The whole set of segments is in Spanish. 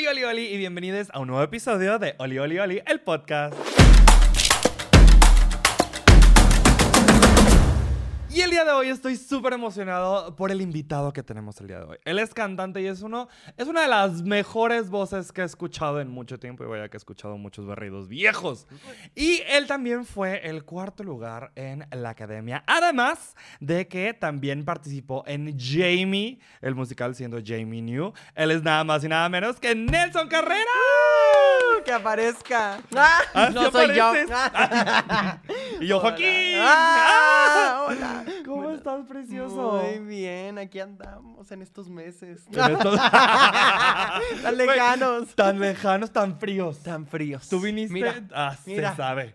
Oli, Oli, Oli y bienvenidos a un nuevo episodio de Oli, Oli, Oli, el podcast. Y el día de hoy estoy súper emocionado por el invitado que tenemos el día de hoy. Él es cantante y es, uno, es una de las mejores voces que he escuchado en mucho tiempo y vaya que he escuchado muchos barridos viejos. Y él también fue el cuarto lugar en la academia. Además de que también participó en Jamie, el musical siendo Jamie New. Él es nada más y nada menos que Nelson Carrera. que aparezca. Ah, no ¿sí soy yo. y yo, Hola. Joaquín. Ah, hola. ¿Cómo Bueno, estás, precioso? Muy bien, aquí andamos en estos meses. En estos- Tan lejanos. Tan lejanos, tan fríos. Tan fríos. Tú viniste. Mira, ah, mira. se sabe.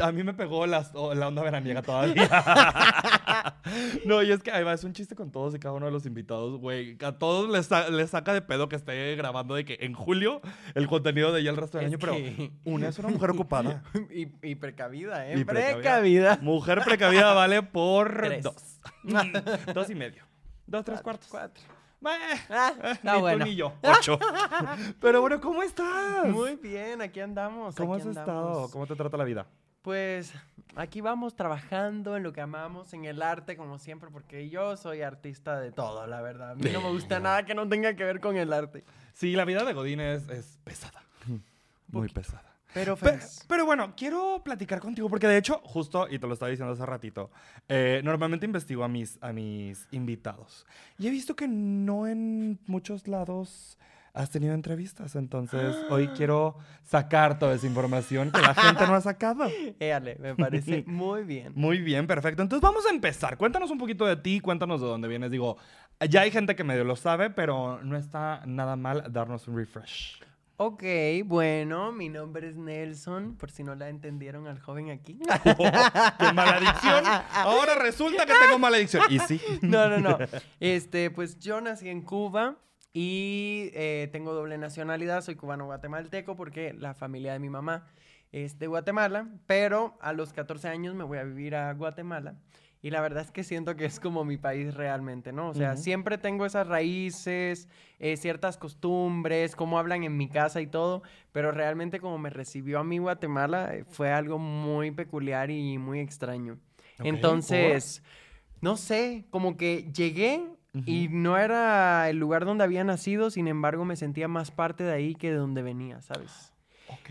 A mí me pegó las- la onda veraniega todavía. no, y es que va, es un chiste con todos y cada uno de los invitados, güey. A todos les, sa- les saca de pedo que esté grabando de que en julio el contenido de ella el resto del Es año, pero una es una mujer ocupada. Y, y precavida, ¿eh? Y precavida. precavida. Mujer precavida vale por Tres. dos. dos y medio. Dos, tres cuartos. Cuatro. Bah, Ah, eh, está ni tú bueno. ni yo. Ocho. Pero bueno, ¿cómo estás? Muy bien, aquí andamos. ¿Cómo aquí has estado? andamos. ¿Cómo te trata la vida? Pues aquí vamos trabajando en lo que amamos, en el arte, como siempre, porque yo soy artista de todo, la verdad. A mí no me gusta nada que no tenga que ver con el arte. Sí, la vida de Godín es, es pesada. Muy pesada. Pero Pe- feliz. Pero, bueno, quiero platicar contigo porque de hecho, justo, y te lo estaba diciendo hace ratito, eh, normalmente investigo a mis, a mis invitados. Y he visto que no en muchos lados has tenido entrevistas. Entonces, hoy quiero sacar toda esa información que la gente no ha sacado. Éale, me parece muy bien. Muy bien, perfecto. Entonces vamos a empezar. Cuéntanos un poquito de ti, cuéntanos de dónde vienes. Digo, ya hay gente que medio lo sabe, pero no está nada mal darnos un refresh. Ok, bueno, mi nombre es Nelson, por si no la entendieron al joven aquí. ¡Qué maledicción! Ahora resulta que tengo maledicción. Y sí. No, no, no. Este, pues yo nací en Cuba y eh, tengo doble nacionalidad, soy cubano-guatemalteco porque la familia de mi mamá es de Guatemala, pero a los 14 años me voy a vivir a Guatemala. Y la verdad es que siento que es como mi país realmente, ¿no? O sea, siempre tengo esas raíces, eh, ciertas costumbres, cómo hablan en mi casa y todo, pero realmente como me recibió a mí Guatemala eh, fue algo muy peculiar y muy extraño. Entonces, no sé, como que llegué y no era el lugar donde había nacido, sin embargo me sentía más parte de ahí que de donde venía, ¿sabes? Ok.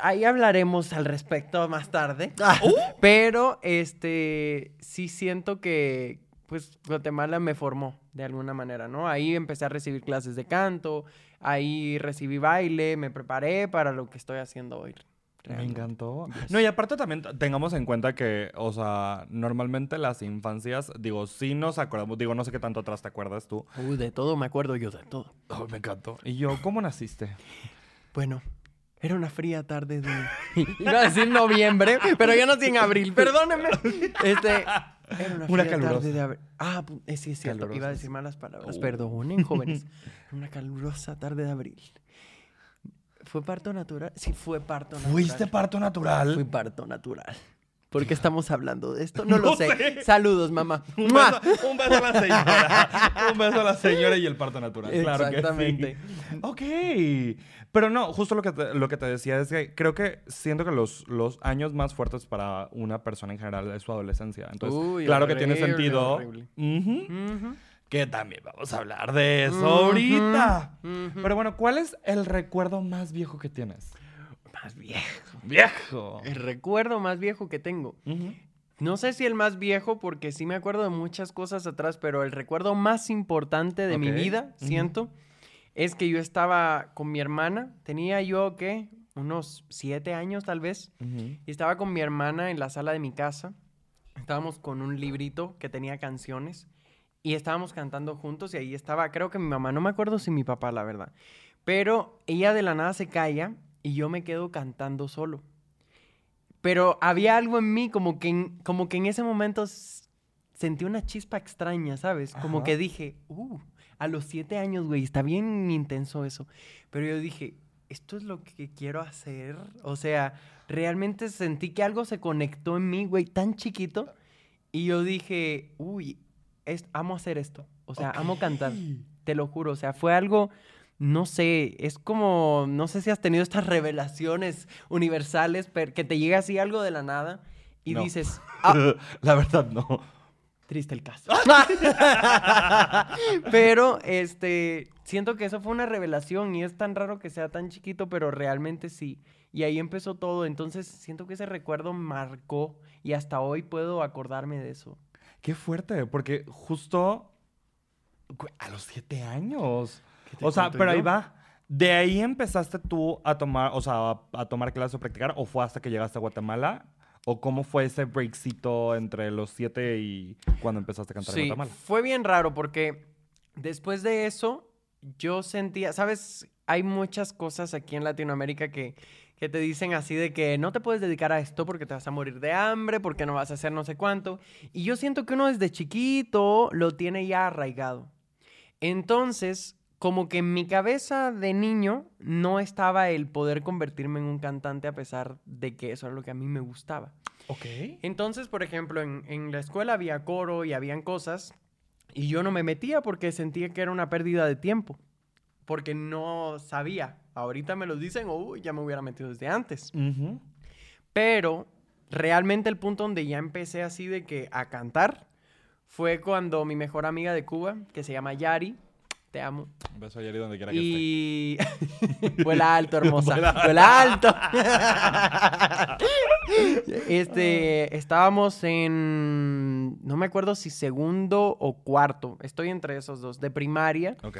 Ahí hablaremos al respecto más tarde. Ah, uh. Pero este sí siento que pues Guatemala me formó de alguna manera, ¿no? Ahí empecé a recibir clases de canto, ahí recibí baile, me preparé para lo que estoy haciendo hoy. Me encantó. Yes. No, y aparte también tengamos en cuenta que, o sea, normalmente las infancias, digo, sí nos acordamos, digo, no sé qué tanto atrás te acuerdas tú. Uy, de todo me acuerdo yo, de todo. Ay, me encantó. Y yo, ¿cómo naciste? Bueno, era una fría tarde de... Iba a decir noviembre, pero yo nací en abril, perdónenme. Este, era una Una fría calurosa. tarde de abril. Ah, pu- eh, sí, es cierto. Iba a decir malas palabras. Oh. Perdonen, jóvenes. Una calurosa tarde de abril. ¿Fue parto natural? Sí, fue parto natural. ¿Fuiste parto natural? Fui parto natural. ¿Por qué estamos hablando de esto? No, lo sé. sé. Saludos, mamá. Un beso, un beso a la señora. un beso a la señora y el parto natural. Claro que Exactamente. sí. Ok. Pero no, justo lo que te, lo que te decía es que creo que siento que los, los años más fuertes para una persona en general es su adolescencia. Entonces, Uy, claro que tiene horrible, sentido. Que también vamos a hablar de eso ahorita. Pero bueno, ¿cuál es el recuerdo más viejo que tienes? Más viejo. Viejo. El recuerdo más viejo que tengo. No sé si el más viejo, porque sí me acuerdo de muchas cosas atrás, pero el recuerdo más importante de mi vida, siento, es que yo estaba con mi hermana. Tenía yo, ¿qué? Unos siete años tal vez. Y estaba con mi hermana en la sala de mi casa. Estábamos con un librito que tenía canciones. Y estábamos cantando juntos y ahí estaba, creo que mi mamá, no me acuerdo si mi papá, la verdad. Pero ella de la nada se calla y yo me quedo cantando solo. Pero había algo en mí como que en, como que en ese momento sentí una chispa extraña, ¿sabes? Como Ajá. que dije, uh, a los siete años, güey, está bien intenso eso. Pero yo dije, esto es lo que quiero hacer. O sea, realmente sentí que algo se conectó en mí, güey, tan chiquito. Y yo dije, uy, es- amo hacer esto. O sea, amo cantar. Te lo juro. O sea, fue algo no sé, es como, no sé si has tenido estas revelaciones universales, pero que te llega así algo de la nada y No. dices, ah, La verdad, no. triste el caso. pero, este, siento que eso fue una revelación y es tan raro que sea tan chiquito, pero realmente sí. Y ahí empezó todo, entonces siento que ese recuerdo marcó y hasta hoy puedo acordarme de eso. Qué fuerte, porque justo a los siete años. ¿Qué te O sea, pero ahí va. ¿De ahí empezaste tú a tomar, o sea, a, a tomar clases o practicar? ¿O fue hasta que llegaste a Guatemala? ¿O cómo fue ese breakcito entre los siete y cuando empezaste a cantar en Sí, Guatemala? fue bien raro porque después de eso yo sentía, sabes, hay muchas cosas aquí en Latinoamérica que, que te dicen así de que no te puedes dedicar a esto porque te vas a morir de hambre, porque no vas a hacer no sé cuánto. Y yo siento que uno desde chiquito lo tiene ya arraigado. Entonces, como que en mi cabeza de niño no estaba el poder convertirme en un cantante a pesar de que eso era lo que a mí me gustaba. Ok. Entonces, por ejemplo, en, en la escuela había coro y habían cosas y yo no me metía porque sentía que era una pérdida de tiempo, porque no sabía. Ahorita me lo dicen, oh, ya me hubiera metido desde antes. Ujú. Pero realmente el punto donde ya empecé así de que a cantar fue cuando mi mejor amiga de Cuba, que se llama Yari, te amo, Un beso a Yari donde quiera que y vuela alto, hermosa. Vuela alto. este, estábamos en, no me acuerdo si segundo o cuarto. Estoy entre esos dos, de primaria. esté. Ok.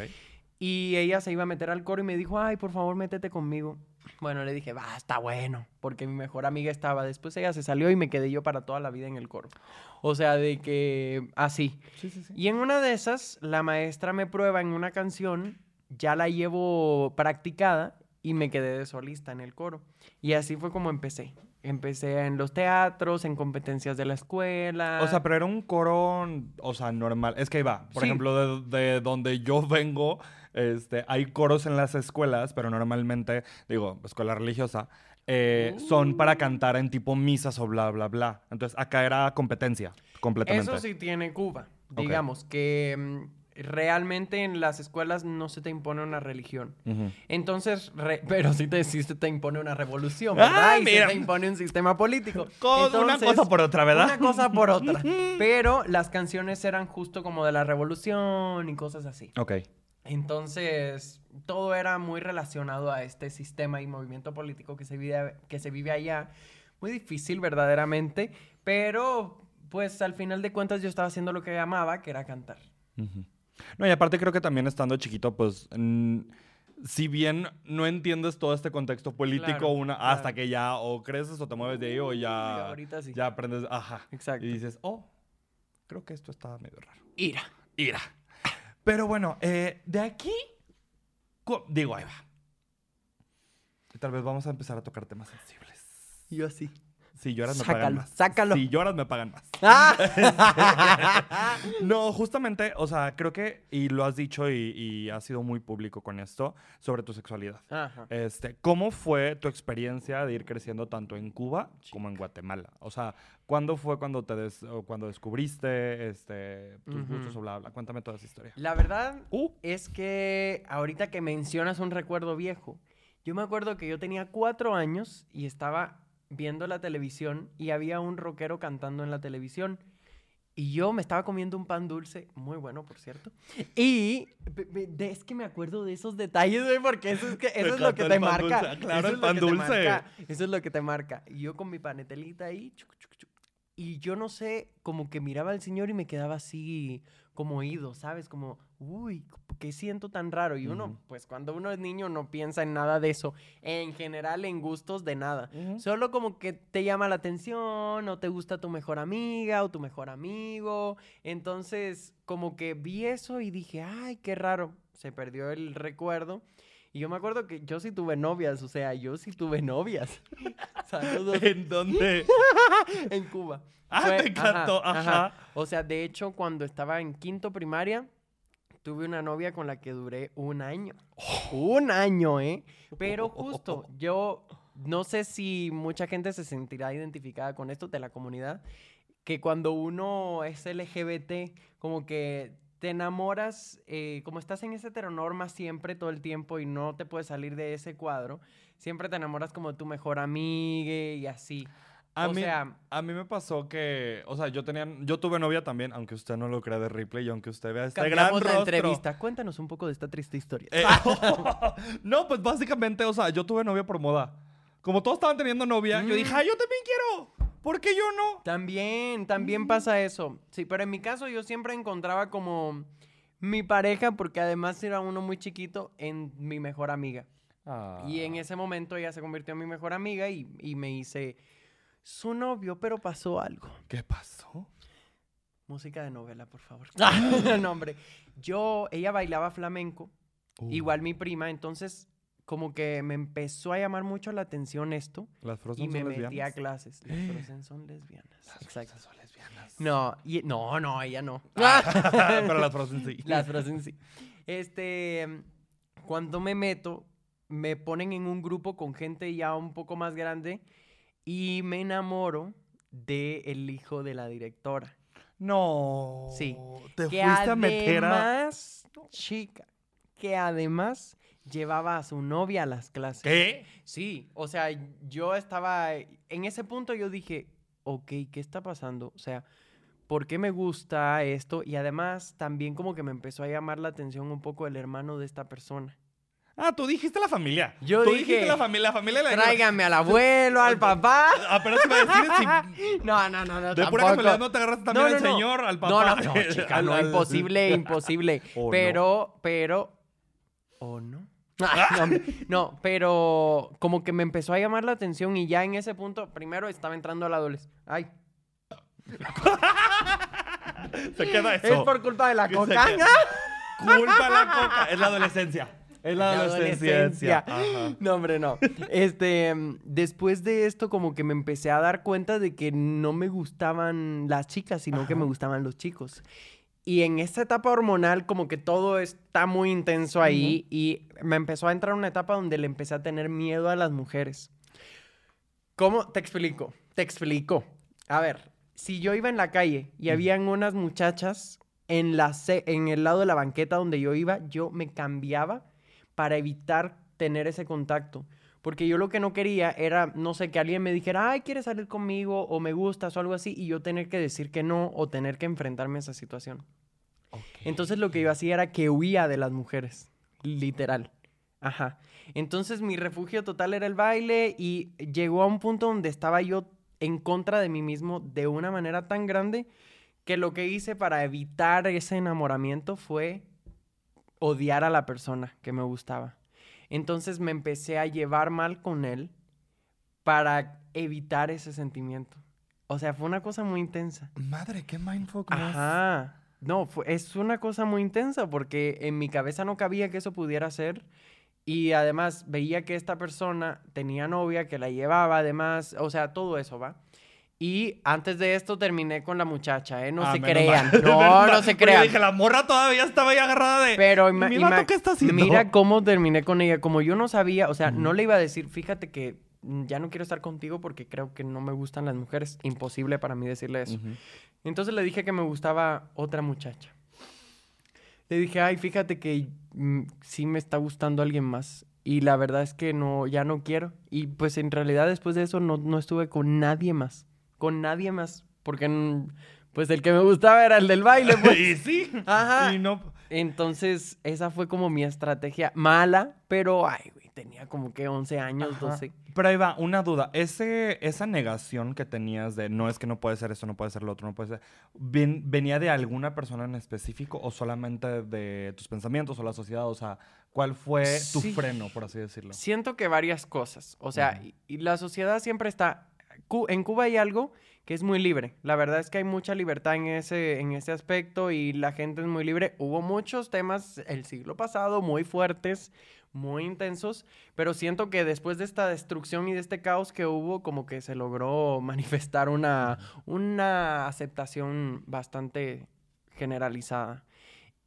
Y ella se iba a meter al coro y me dijo, ay, por favor, métete conmigo. Bueno, le dije, va, está bueno, porque mi mejor amiga estaba. Después ella se salió y me quedé yo para toda la vida en el coro. O sea, de que así. Sí, sí, sí. Y en una de esas, la maestra me prueba en una canción, ya la llevo practicada y me quedé de solista en el coro. Y así fue como empecé. Empecé en los teatros, en competencias de la escuela. O sea, pero era un coro, o sea, normal. Es que ahí va. Por Sí. ejemplo, de, de donde yo vengo, este, hay coros en las escuelas, pero normalmente, digo, escuela religiosa, eh, son para cantar en tipo misas o bla, bla, bla. Entonces, acá era competencia, completamente. Eso sí tiene Cuba. Ok. Digamos que mm, realmente en las escuelas no se te impone una religión. Ujú. Entonces, re- pero sí te, sí te impone una revolución, Ah, ¿verdad? y mira. se te impone un sistema político. Co- una Entonces, cosa por otra, ¿verdad? Una cosa por otra. Pero las canciones eran justo como de la revolución y cosas así. Ok. Entonces, todo era muy relacionado a este sistema y movimiento político que se vive, que se vive allá. Muy difícil, verdaderamente. Pero, pues, al final de cuentas, yo estaba haciendo lo que amaba, que era cantar. No, y aparte creo que también estando chiquito, pues, si bien no entiendes todo este contexto político Claro, una, claro. hasta que ya o creces o te mueves de ahí o ya, ahorita sí. ya aprendes, ajá. Exacto. Y dices, oh, creo que esto está medio raro. Ira. Ira. Pero bueno, eh, de aquí, digo, ahí va. Tal vez vamos a empezar a tocar temas sensibles. Yo así. Si lloras me pagan más. sácalo. Si lloras me pagan más. ¡Ah! No, justamente, o sea, creo que, y lo has dicho y, y has sido muy público con esto, sobre tu sexualidad. Ajá. Este, ¿Cómo fue tu experiencia de ir creciendo tanto en Cuba como en Guatemala? O sea, ¿cuándo fue cuando te des- cuando descubriste este, tus gustos o bla, bla? Cuéntame toda esa historia. La verdad Uh, es que ahorita que mencionas un recuerdo viejo, yo me acuerdo que yo tenía cuatro años y estaba viendo la televisión y había un rockero cantando en la televisión. Y yo me estaba comiendo un pan dulce, muy bueno, por cierto. Y es que me acuerdo de esos detalles, güey, porque eso es, que, eso es lo que te marca. dulce. Claro, Eso el es lo pan que te dulce. marca. Eso es lo que te marca. Y yo con mi panetelita ahí, chuc, chuc, chuc. Y yo no sé, como que miraba al señor y me quedaba así como oído, ¿sabes? Como, uy, ¿qué siento tan raro? Y uno, pues cuando uno es niño no piensa en nada de eso. En general, en gustos de nada. Solo como que te llama la atención o te gusta tu mejor amiga o tu mejor amigo. Entonces, como que vi eso y dije, ay, qué raro. Se perdió el recuerdo. Y yo me acuerdo que yo sí tuve novias, o sea, yo sí tuve novias. Saludos ¿En dónde? en Cuba. Ah, Fue- me encantó, ajá. O sea, de hecho, cuando estaba en quinto primaria, tuve una novia con la que duré un año. Un año, ¿eh? Pero justo, yo no sé si mucha gente se sentirá identificada con esto de la comunidad, que cuando uno es LGBT, como que te enamoras, eh, como estás en esa heteronorma siempre, todo el tiempo, y no te puedes salir de ese cuadro, siempre te enamoras como de tu mejor amiga y así. A o mí, sea, a mí me pasó que, o sea, yo tenía, yo tuve novia también, aunque usted no lo crea de Ripley y aunque usted vea este gran cambiamos la rostro. entrevista. Cuéntanos un poco de esta triste historia. Eh, no, pues básicamente, o sea, yo tuve novia por moda. Como todos estaban teniendo novia, yo dije, Mm. ah, yo también quiero. ¿Por qué yo no? También, también pasa eso. Sí, pero en mi caso yo siempre encontraba como mi pareja, porque además era uno muy chiquito, en mi mejor amiga. Y en ese momento ella se convirtió en mi mejor amiga y, y me hice su novio, pero pasó algo. ¿Qué pasó? Música de novela, por favor. no, hombre. Yo, ella bailaba flamenco, Uh, igual mi prima, entonces como que me empezó a llamar mucho la atención esto Las Frozen y me son metí a clases. Las Frozen son lesbianas. Las Exacto. Frozen son lesbianas. No, y- no, no, ella no. Pero las Frozen sí. Las Frozen sí. Este, cuando me meto, me ponen en un grupo con gente ya un poco más grande y me enamoro de el hijo de la directora. No. Sí. Te que fuiste a meter a. además, chica, que además llevaba a su novia a las clases. ¿Qué? Sí, o sea, yo estaba, en ese punto yo dije, ok, ¿qué está pasando? O sea, ¿por qué me gusta esto? Y además también como que me empezó a llamar la atención un poco el hermano de esta persona. Ah, tú dijiste la familia. Yo tú dije, dijiste la familia, la familia de la Tráigame al abuelo, al papá. Apenas iba a decir si No, no, no, no. de pura casualidad no te agarraste también No, al no, no. señor, al No, papá. no, no, chica, al- no, al- imposible, imposible. ¿O no? pero, pero, ¿o no? no, hombre, no, pero como que me empezó a llamar la atención y ya en ese punto, primero estaba entrando a la adolescencia. Ay, Se queda eso. es por culpa de la coca. Culpa la coca. Es la adolescencia. Es la, La adolescencia. No, hombre, no. Este, después de esto, como que me empecé a dar cuenta de que no me gustaban las chicas, sino que me gustaban los chicos. Y en esta etapa hormonal, como que todo está muy intenso ahí. Y me empezó a entrar una etapa donde le empecé a tener miedo a las mujeres. ¿Cómo? Te explico. Te explico. A ver, si yo iba en la calle y habían unas muchachas en, la en el lado de la banqueta donde yo iba, yo me cambiaba para evitar tener ese contacto. Porque yo lo que no quería era, no sé, que alguien me dijera, ay, ¿quieres salir conmigo? O me gustas o algo así, y yo tener que decir que no o tener que enfrentarme a esa situación. Entonces lo que yo hacía era que huía de las mujeres, literal. Ajá. Entonces mi refugio total era el baile y llegó a un punto donde estaba yo en contra de mí mismo de una manera tan grande que lo que hice para evitar ese enamoramiento fue odiar a la persona que me gustaba. Entonces me empecé a llevar mal con él para evitar ese sentimiento. O sea, fue una cosa muy intensa. Madre, qué mindfuck más. Ajá. No, fue- es una cosa muy intensa porque en mi cabeza no cabía que eso pudiera ser. Y además veía que esta persona tenía novia, que la llevaba, además, o sea, todo eso, ¿va? Y antes de esto terminé con la muchacha, ¿eh? No Ah, se crean. mal. No, no se crean. dije, la morra todavía estaba ahí agarrada de. Pero ¿Y ima- mi ima- vato qué está haciendo? mira cómo terminé con ella. Como yo no sabía, o sea, no le iba a decir, fíjate que mm, ya no quiero estar contigo porque creo que no me gustan las mujeres. Imposible para mí decirle eso. Entonces le dije que me gustaba otra muchacha. Le dije, ay, fíjate que mm, sí me está gustando alguien más. Y la verdad es que no, ya no quiero. Y pues en realidad después de eso no, no estuve con nadie más. Con nadie más. Porque mm, pues el que me gustaba era el del baile. Pues. y sí. Ajá. Y no. Entonces esa fue como mi estrategia mala, pero ay, tenía como que 11 años, Ajá. 12. Pero ahí va, una duda. Ese, esa negación que tenías de no es que no puede ser esto, no puede ser lo otro, no puede ser. ven- ¿Venía de alguna persona en específico o solamente de tus pensamientos o la sociedad? O sea, ¿cuál fue tu Sí. freno, por así decirlo? Siento que varias cosas. O sea, Ujú. y, y la sociedad siempre está. En Cuba hay algo que es muy libre. La verdad es que hay mucha libertad en ese, en ese aspecto y la gente es muy libre. Hubo muchos temas el siglo pasado muy fuertes, muy intensos, pero siento que después de esta destrucción y de este caos que hubo, como que se logró manifestar una, una aceptación bastante generalizada.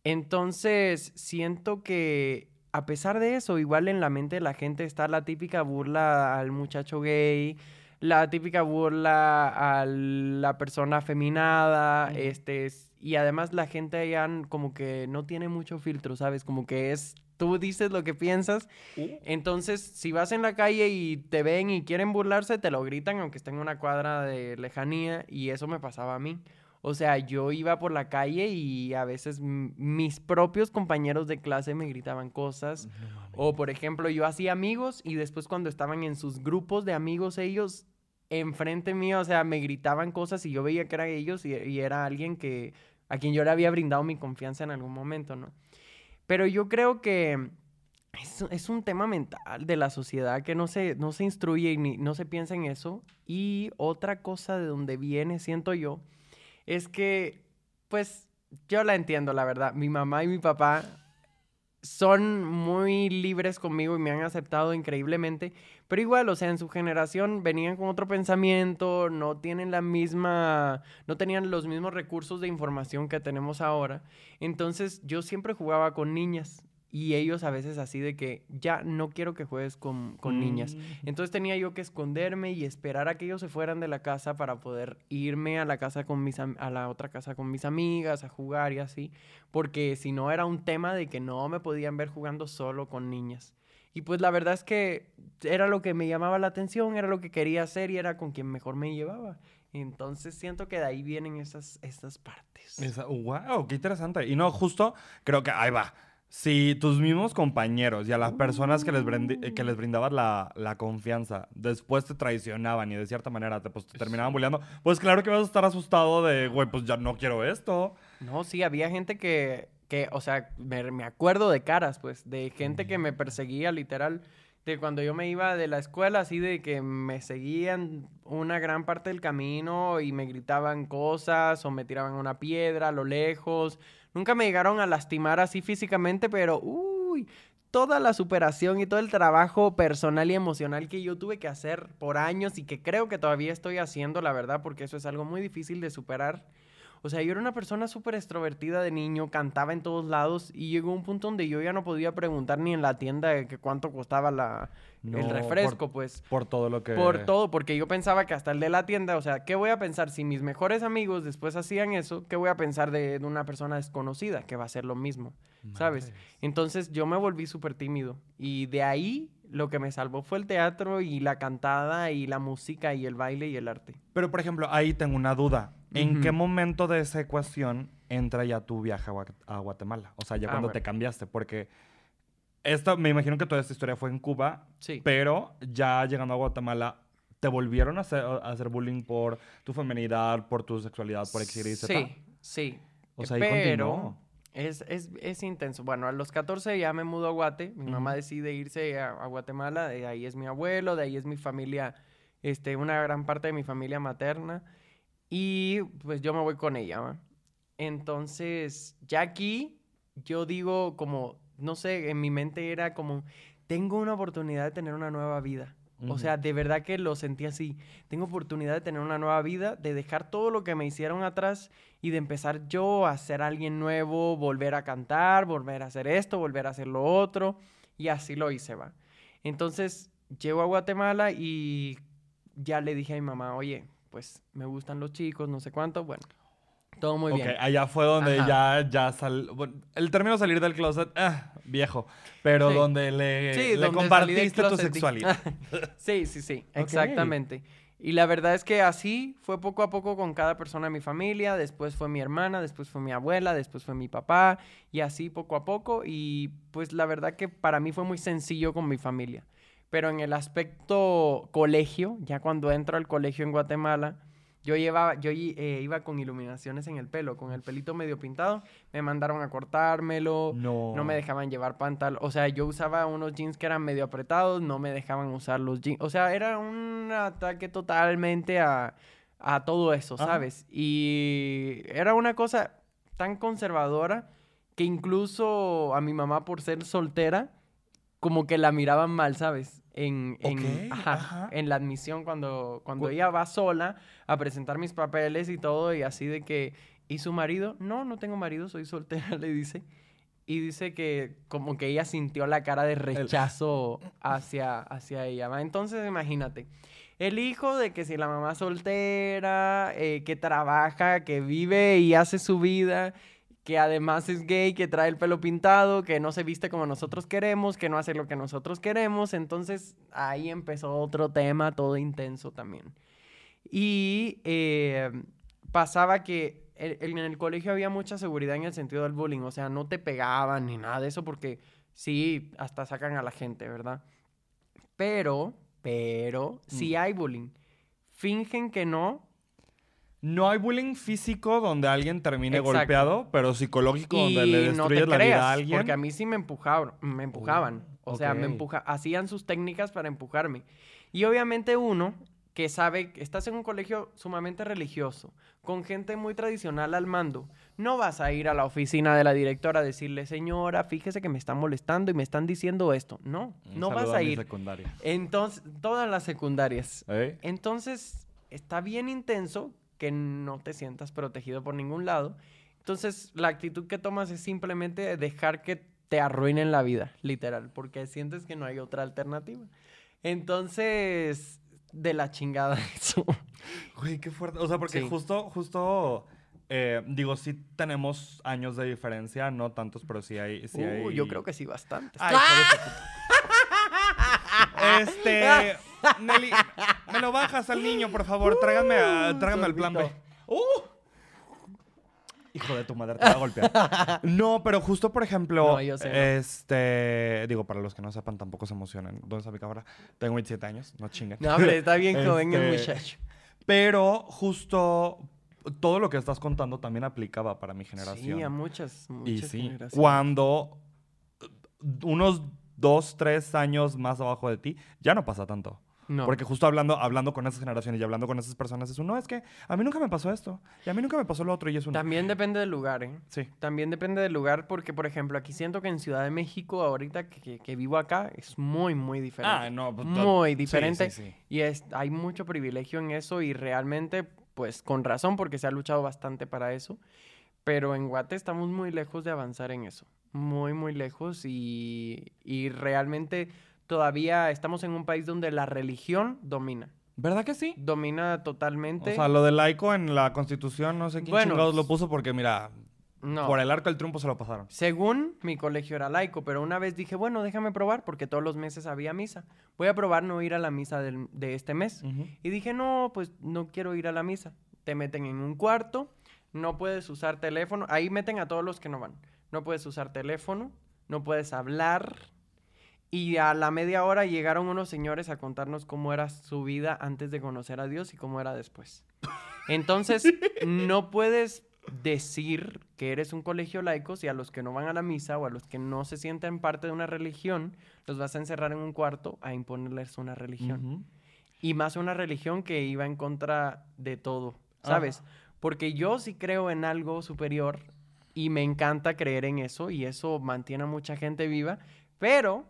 Entonces, siento que a pesar de eso, igual en la mente de la gente está la típica burla al muchacho gay, la típica burla a la persona afeminada, este, y además la gente allá como que no tiene mucho filtro, ¿sabes? Como que es, tú dices lo que piensas, entonces si vas en la calle y te ven y quieren burlarse, te lo gritan aunque estén en una cuadra de lejanía, y eso me pasaba a mí. O sea, yo iba por la calle y a veces mis propios compañeros de clase me gritaban cosas. O, por ejemplo, yo hacía amigos y después cuando estaban en sus grupos de amigos ellos, enfrente mío, o sea, me gritaban cosas y yo veía que eran ellos y, y era alguien que, a quien yo le había brindado mi confianza en algún momento, ¿no? Pero yo creo que es, un tema mental de la sociedad que no se, no se instruye y ni, no se piensa en eso. Y otra cosa de donde viene, siento yo, es que, pues, yo la entiendo, la verdad. Mi mamá y mi papá son muy libres conmigo y me han aceptado increíblemente, pero igual, o sea, en su generación venían con otro pensamiento, no tienen la misma, no tenían los mismos recursos de información que tenemos ahora. Entonces, yo siempre jugaba con niñas y ellos a veces así de que ya no quiero que juegues con, con niñas. Mm. Entonces tenía yo que esconderme y esperar a que ellos se fueran de la casa para poder irme a la casa con mis a la otra casa con mis amigas a jugar y así, porque si no era un tema de que no me podían ver jugando solo con niñas. Y pues la verdad es que era lo que me llamaba la atención, era lo que quería hacer y era con quien mejor me llevaba. Entonces siento que de ahí vienen esas, esas partes. Esa- wow, qué interesante. Y no, justo creo que ahí va. Si tus mismos compañeros y a las personas que les, brendi- eh, que les brindabas la, la confianza después te traicionaban y de cierta manera te, pues, te terminaban bulleando, pues claro que vas a estar asustado de, güey, pues ya no quiero esto. No, sí, había gente que, que o sea, me, me acuerdo de caras, pues, de gente que me perseguía literal, de cuando yo me iba de la escuela, así de que me seguían una gran parte del camino y me gritaban cosas o me tiraban una piedra a lo lejos. Nunca me llegaron a lastimar así físicamente, pero, uy, toda la superación y todo el trabajo personal y emocional que yo tuve que hacer por años y que creo que todavía estoy haciendo, la verdad, porque eso es algo muy difícil de superar. O sea, yo era una persona súper extrovertida de niño, cantaba en todos lados y llegó un punto donde yo ya no podía preguntar ni en la tienda que cuánto costaba la, No, el por- refresco, pues. Por todo lo que... Por todo, porque yo pensaba que hasta el de la tienda, o sea, ¿qué voy a pensar si mis mejores amigos después hacían eso? ¿Qué voy a pensar de, de una persona desconocida que va a hacer lo mismo? ¿Sabes? Entonces yo me volví súper tímido y de ahí lo que me salvó fue el teatro y la cantada y la música y el baile y el arte. Pero, por ejemplo, ahí tengo una duda. ¿En qué momento de esa ecuación entra ya tu viaje a, Gua- a Guatemala? O sea, ya Ah, cuando bueno. te cambiaste, porque esta, me imagino que toda esta historia fue en Cuba, Sí. pero ya llegando a Guatemala, ¿te volvieron a hacer, a hacer bullying por tu feminidad, por tu sexualidad, por Z? Sí, sí. O sea, ahí pero continuó. Es, es, es intenso. Bueno, a los 14 ya me mudo a Guate. Mi mamá decide irse a, a Guatemala. De ahí es mi abuelo, de ahí es mi familia, este, una gran parte de mi familia materna. Y pues yo me voy con ella, ¿va? Entonces, ya aquí, yo digo como, no sé, en mi mente era como, tengo una oportunidad de tener una nueva vida. O sea, de verdad que lo sentí así. Tengo oportunidad de tener una nueva vida, de dejar todo lo que me hicieron atrás y de empezar yo a ser alguien nuevo, volver a cantar, volver a hacer esto, volver a hacer lo otro. Y así lo hice, va. Entonces, llego a Guatemala y ya le dije a mi mamá, oye, pues me gustan los chicos, no sé cuánto. Bueno, todo muy ok, bien. allá fue donde Ajá. ya, ya sal... bueno, el término salir del closet, ah, viejo, pero Sí. donde le, Sí, le donde compartiste tu sexualidad. sí, sí, sí, exactamente. Y la verdad es que así fue poco a poco con cada persona de mi familia, después fue mi hermana, después fue mi abuela, después fue mi papá, y así poco a poco. Y pues la verdad que para mí fue muy sencillo con mi familia. Pero en el aspecto colegio, ya cuando entro al colegio en Guatemala, yo, llevaba, yo eh, iba con iluminaciones en el pelo, con el pelito medio pintado, me mandaron a cortármelo, No. no me dejaban llevar pantal. O sea, yo usaba unos jeans que eran medio apretados, no me dejaban usar los jeans. O sea, era un ataque totalmente a, a todo eso, Ajá. ¿sabes? Y era una cosa tan conservadora que incluso a mi mamá, por ser soltera, como que la miraban mal, ¿sabes? En, en, Ok, ajá, ajá. en la admisión cuando, cuando Cu- ella va sola a presentar mis papeles y todo, y así de que, ¿y su marido? No, no tengo marido, soy soltera, le dice. Y dice que como que ella sintió la cara de rechazo hacia, hacia ella. ¿va? Entonces, imagínate. El hijo de que si la mamá soltera, eh, que trabaja, que vive y hace su vida, que además es gay, que trae el pelo pintado, que no se viste como nosotros queremos, que no hace lo que nosotros queremos. Entonces ahí empezó otro tema todo intenso también. Y eh, pasaba que en el colegio había mucha seguridad en el sentido del bullying, o sea, no te pegaban ni nada de eso porque sí, hasta sacan a la gente, ¿verdad? Pero, pero, sí hay bullying. Fingen que no No hay bullying físico donde alguien termine Exacto. golpeado, pero psicológico donde le destruyes la vida a alguien. porque a mí sí me empujaban, me empujaban. o sea, me empuja, hacían sus técnicas para empujarme. Y obviamente uno que sabe que estás en un colegio sumamente religioso, con gente muy tradicional al mando, no vas a ir a la oficina de la directora a decirle, señora, fíjese que me están molestando y me están diciendo esto. No, Un no vas a ir. secundaria. Entonces, todas las secundarias. ¿Eh? Entonces, está bien intenso que no te sientas protegido por ningún lado. Entonces, la actitud que tomas es simplemente dejar que te arruinen la vida, literal, porque sientes que no hay otra alternativa. Entonces, de la chingada eso. Güey, qué fuerte. O sea, porque Sí. justo, justo, eh, digo, sí tenemos años de diferencia, no tantos, pero sí hay. Sí Uh, hay... yo creo que sí, bastante. Ay, puta. Este. Nelly, me lo bajas al niño, por favor. Tráigame, a- Uh, tráigame al plan B. ¡Uh! Hijo de tu madre, te va a golpear. No, pero justo, por ejemplo, No, yo sé, no. este. Digo, para los que no sepan, tampoco se emocionen. ¿Dónde está mi cámara? Tengo 27 años, no chinguen. No, hombre, está bien joven el Este, muchacho. Pero justo todo lo que estás contando también aplicaba para mi generación. Sí, a muchas, y muchas sí, generaciones. cuando uh, unos dos, tres años más abajo de ti, ya no pasa tanto. No. Porque justo hablando, hablando con esas generaciones y hablando con esas personas, es uno, no, es que a mí nunca me pasó esto. Y a mí nunca me pasó lo otro. Y es uno. También depende del lugar, ¿eh? Sí. También depende del lugar porque, por ejemplo, aquí siento que en Ciudad de México, ahorita que, que- vivo acá, es muy, muy diferente. Ah, no. pues, to- muy sí, diferente. sí, sí. Y es, hay mucho privilegio en eso y realmente, pues con razón, porque se ha luchado bastante para eso. Pero en Guate estamos muy lejos de avanzar en eso. Muy, muy lejos y, y realmente todavía estamos en un país donde la religión domina. ¿Verdad que sí? Domina totalmente. O sea, lo de laico en la constitución, no sé quién Bueno, chingados lo puso porque, mira, no. por el arco del triunfo se lo pasaron. Según mi colegio era laico, pero una vez dije, bueno, déjame probar porque todos los meses había misa. Voy a probar no ir a la misa del- de este mes. Y dije, no, pues no quiero ir a la misa. Te meten en un cuarto, no puedes usar teléfono. Ahí meten a todos los que no van. No puedes usar teléfono, no puedes hablar. Y a la media hora llegaron unos señores a contarnos cómo era su vida antes de conocer a Dios y cómo era después. Entonces, no puedes decir que eres un colegio laico si a los que no van a la misa o a los que no se sienten parte de una religión los vas a encerrar en un cuarto a imponerles una religión. Y más una religión que iba en contra de todo, ¿sabes? Porque yo sí creo en algo superior y me encanta creer en eso y eso mantiene a mucha gente viva, pero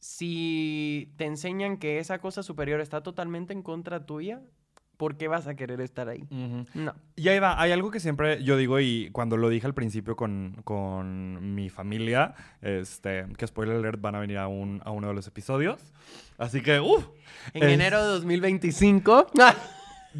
si te enseñan que esa cosa superior está totalmente en contra tuya, ¿por qué vas a querer estar ahí? Ujú. No. Y ahí va, hay algo que siempre yo digo y cuando lo dije al principio con, con mi familia, este, que spoiler alert van a venir a, un, a uno de los episodios. Así que, uff. En Es- enero de 2025.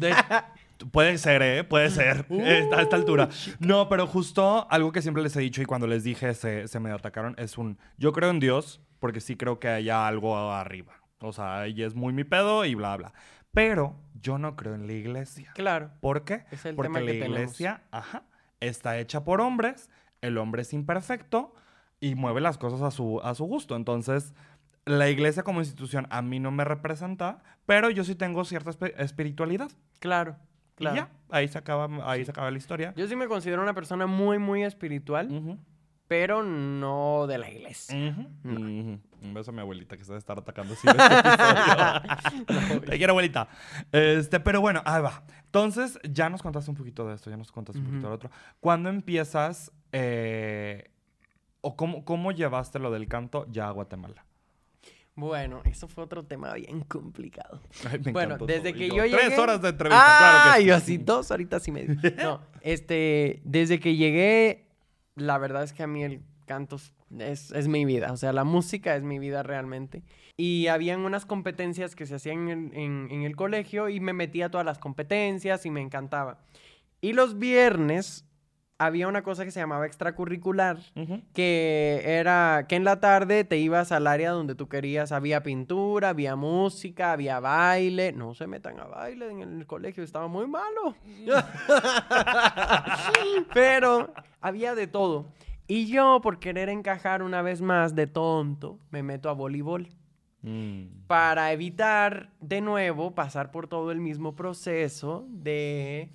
Puede ser, ¿eh? Puede ser. Uh, eh, a esta altura. No, pero justo algo que siempre les he dicho y cuando les dije se, se me atacaron es un... Yo creo en Dios porque sí creo que haya algo arriba. O sea, y es muy mi pedo y bla, bla. Pero yo no creo en la iglesia. claro. ¿Por qué? Es el Porque tema la que iglesia, ajá, está hecha por hombres, el hombre es imperfecto y mueve las cosas a su, a su gusto. Entonces, la iglesia como institución a mí no me representa, pero yo sí tengo cierta espiritualidad. Claro. Y ya, ahí se acaba, ahí se acaba la historia. Yo sí me considero una persona muy, muy espiritual, pero no de la iglesia. ujú, ujú. Un beso a mi abuelita que se debe estar atacando así en este. Te quiero, abuelita. Este, pero bueno, ahí va. Entonces, ya nos contaste un poquito de esto, ya nos contaste un poquito del otro. ¿Cuándo empiezas eh, o cómo, cómo llevaste lo del canto ya a Guatemala? Bueno, eso fue otro tema bien complicado. Ay, me Bueno, desde que yo Tres llegué- horas de entrevista, Ah, claro que yo así dos horitas y media. No, este, desde que llegué, la verdad es que a mí el canto es, es mi vida. O sea, la música es mi vida realmente. Y habían unas competencias que se hacían en, en- en el colegio y me metía a todas las competencias y me encantaba. Y los viernes había una cosa que se llamaba extracurricular, que era que en la tarde te ibas al área donde tú querías. Había pintura, había música, había baile. No se metan a baile en el colegio, estaba muy malo. Pero había de todo. Y yo, por querer encajar una vez más de tonto, me meto a voleibol Mm. para evitar de nuevo pasar por todo el mismo proceso de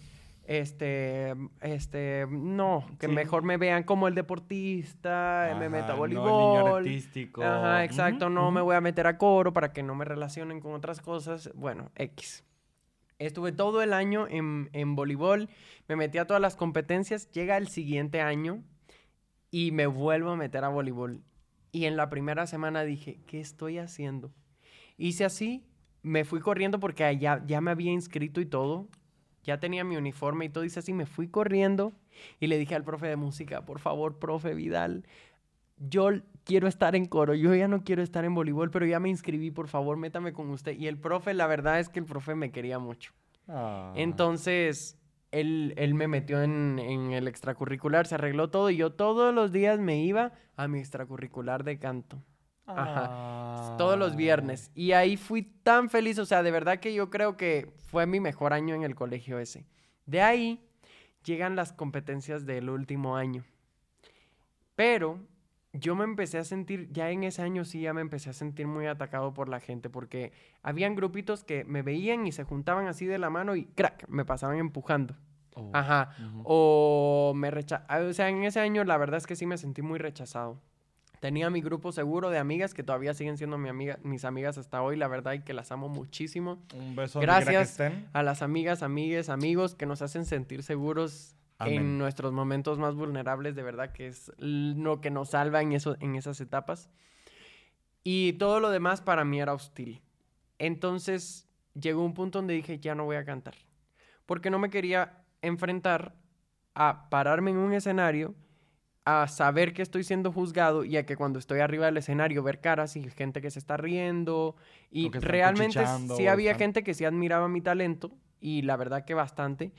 este este no que Sí. mejor me vean como el deportista me Ajá, meta a no el niño voleibol artístico. ajá exacto no me voy a meter a coro para que no me relacionen con otras cosas bueno x estuve todo el año en, en voleibol me metí a todas las competencias llega el siguiente año y me vuelvo a meter a voleibol y en la primera semana dije, ¿qué estoy haciendo? Hice así, me fui corriendo porque ya, ya me había inscrito y todo. Ya tenía mi uniforme y todo. Hice así, me fui corriendo y le dije al profe de música, por favor, profe Vidal, yo quiero estar en coro, yo ya no quiero estar en voleibol, pero ya me inscribí, por favor, métame con usted. Y el profe, la verdad es que el profe me quería mucho. Ah. Entonces, él, él me metió en, en el extracurricular, se arregló todo y yo todos los días me iba a mi extracurricular de canto. Ajá. Todos los viernes. Y ahí fui tan feliz, o sea, de verdad que yo creo que fue mi mejor año en el colegio ese. De ahí llegan las competencias del último año. Pero yo me empecé a sentir, ya en ese año sí, ya me empecé a sentir muy atacado por la gente, porque habían grupitos que me veían y se juntaban así de la mano y crack, me pasaban empujando. Oh. Ajá. O me rechazaban. O sea, en ese año la verdad es que sí me sentí muy rechazado. Tenía mi grupo seguro de amigas que todavía siguen siendo mi amiga, mis amigas hasta hoy, la verdad, y que las amo muchísimo. Un beso quiera que Gracias estén. a las amigas, amigues, amigos que nos hacen sentir seguros Amén. en nuestros momentos más vulnerables, de verdad, que es lo que nos salva en, eso, en esas etapas. Y todo lo demás para mí era hostil. Entonces llegó un punto donde dije, ya no voy a cantar. Porque no me quería enfrentar a pararme en un escenario, a saber que estoy siendo juzgado y a que cuando estoy arriba del escenario ver caras y gente que se está riendo. Y realmente sí había están- gente que sí admiraba mi talento y la verdad que bastante.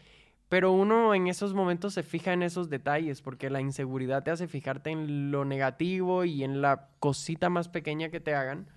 Pero uno en esos momentos se fija en esos detalles porque la inseguridad te hace fijarte en lo negativo y en la cosita más pequeña que te hagan.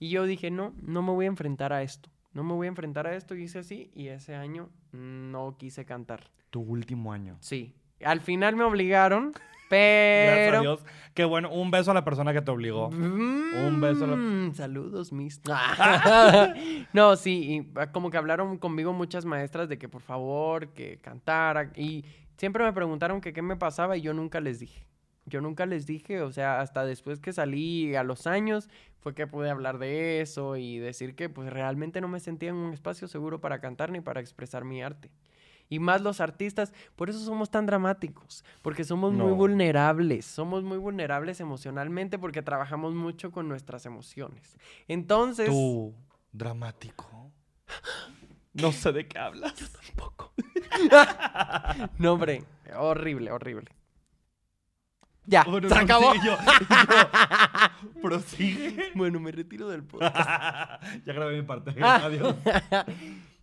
Y yo dije, no, no me voy a enfrentar a esto. No me voy a enfrentar a esto. Y hice así y ese año no quise cantar. Tu último año. Sí. Al final me obligaron, Gracias pero... a Dios. Qué bueno. Un beso a la persona que te obligó. Un beso a la- Mm, Saludos, mis. no, sí, y, ah, como que hablaron conmigo muchas maestras de que por favor, que cantara. Y siempre me preguntaron que qué me pasaba y yo nunca les dije. Yo nunca les dije, o sea, hasta después que salí a los años fue que pude hablar de eso y decir que pues realmente no me sentía en un espacio seguro para cantar ni para expresar mi arte. Y más los artistas, por eso somos tan dramáticos, porque somos muy vulnerables, somos muy vulnerables emocionalmente porque trabajamos mucho con nuestras emociones. Entonces, Tú, dramático. No sé de qué hablas. tampoco. no, hombre, horrible, horrible. Ya, Oh, no, se no, acabó. sí, yo- yo- prosigue. bueno, me retiro del podcast. ya grabé mi parte. Adiós.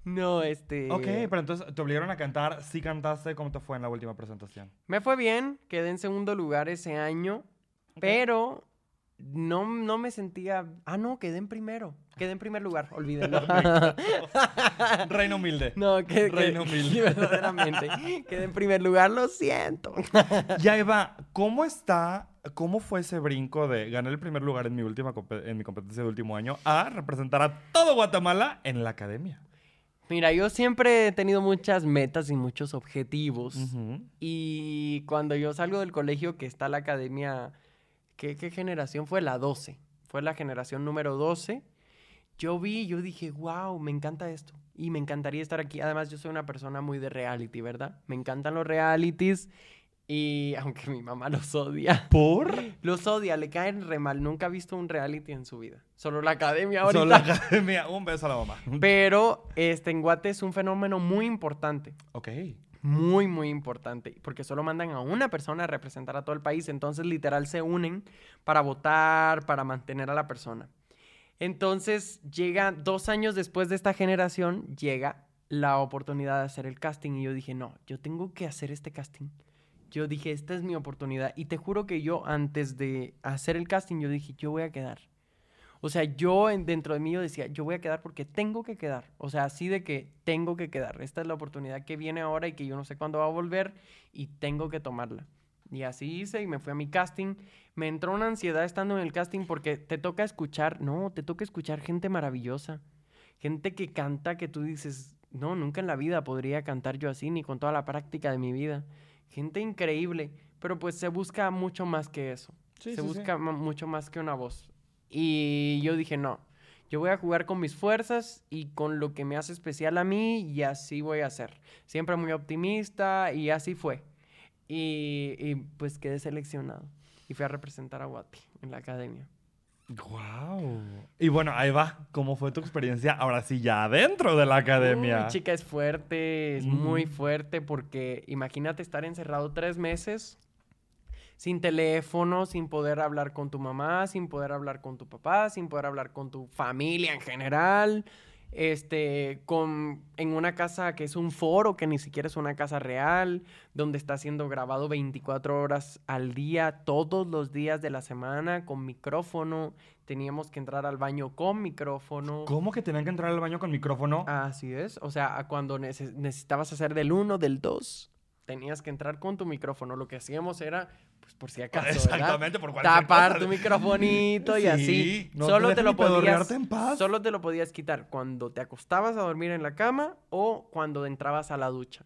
No, este. Ok, pero entonces te obligaron a cantar. Sí cantaste. ¿Cómo te fue en la última presentación? Me fue bien, quedé en segundo lugar ese año, pero no, no me sentía. Ah, no, quedé en primero. Quedé en primer lugar, olvídenlo. Reino humilde. no, que, que- Reino humilde. verdaderamente. Quedé en primer lugar, lo siento. Ya, Eva, ¿cómo está? ¿Cómo fue ese brinco de ganar el primer lugar en mi última en mi competencia de último año a representar a todo Guatemala en la academia? Mira, yo siempre he tenido muchas metas y muchos objetivos. Ujú. Y cuando yo salgo del colegio, que está la academia, ¿qué, qué generación fue? La 12. Fue la generación número 12. Yo vi, yo dije, wow, me encanta esto. Y me encantaría estar aquí. Además, yo soy una persona muy de reality, ¿verdad? Me encantan los realities. Y aunque mi mamá los odia. ¿Por? Los odia, le caen re mal. Nunca ha visto un reality en su vida. Solo la academia ahorita. Solo la academia. Un beso a la mamá. Pero este, en Guate es un fenómeno muy importante. Ok. muy, muy importante, porque solo mandan a una persona a representar a todo el país, entonces literal se unen para votar, para mantener a la persona. Entonces llega, dos años después de esta generación, llega la oportunidad de hacer el casting y yo dije, no, yo tengo que hacer este casting. Yo dije, esta es mi oportunidad. Y te juro que yo antes de hacer el casting, yo dije, yo voy a quedar. O sea, yo dentro de mí yo decía, yo voy a quedar porque tengo que quedar. O sea, así de que tengo que quedar. Esta es la oportunidad que viene ahora y que yo no sé cuándo va a volver y tengo que tomarla. Y así hice y me fui a mi casting. Me entró una ansiedad estando en el casting porque te toca escuchar, no, te toca escuchar gente maravillosa. Gente que canta que tú dices, no, nunca en la vida podría cantar yo así, ni con toda la práctica de mi vida. Gente increíble, pero pues se busca mucho más que eso. se busca mucho más que una voz. Y yo dije, no, yo voy a jugar con mis fuerzas y con lo que me hace especial a mí y así voy a hacer. Siempre muy optimista y así fue. Y, pues quedé seleccionado y fui a representar a Wati en la academia. ¡Wow! Y bueno, ahí va. ¿Cómo fue tu experiencia ahora sí ya adentro de la academia? Uy, chica, es fuerte, es muy fuerte porque imagínate estar encerrado tres meses sin teléfono, sin poder hablar con tu mamá, sin poder hablar con tu papá, sin poder hablar con tu familia en general, este, con, en una casa que es un foro, que ni siquiera es una casa real, donde está siendo grabado 24 horas al día, todos los días de la semana, con micrófono. Teníamos que entrar al baño con micrófono. ¿Cómo que tenían que entrar al baño con micrófono? Así es. O sea, cuando necesitabas hacer del 1, del 2, tenías que entrar con tu micrófono. Lo que hacíamos era pues por si acaso. Exactamente, por cualquier Tapar tu microfonito y así. solo te lo podías. En paz. Solo te lo podías quitar cuando te acostabas a dormir en la cama o cuando entrabas a la ducha.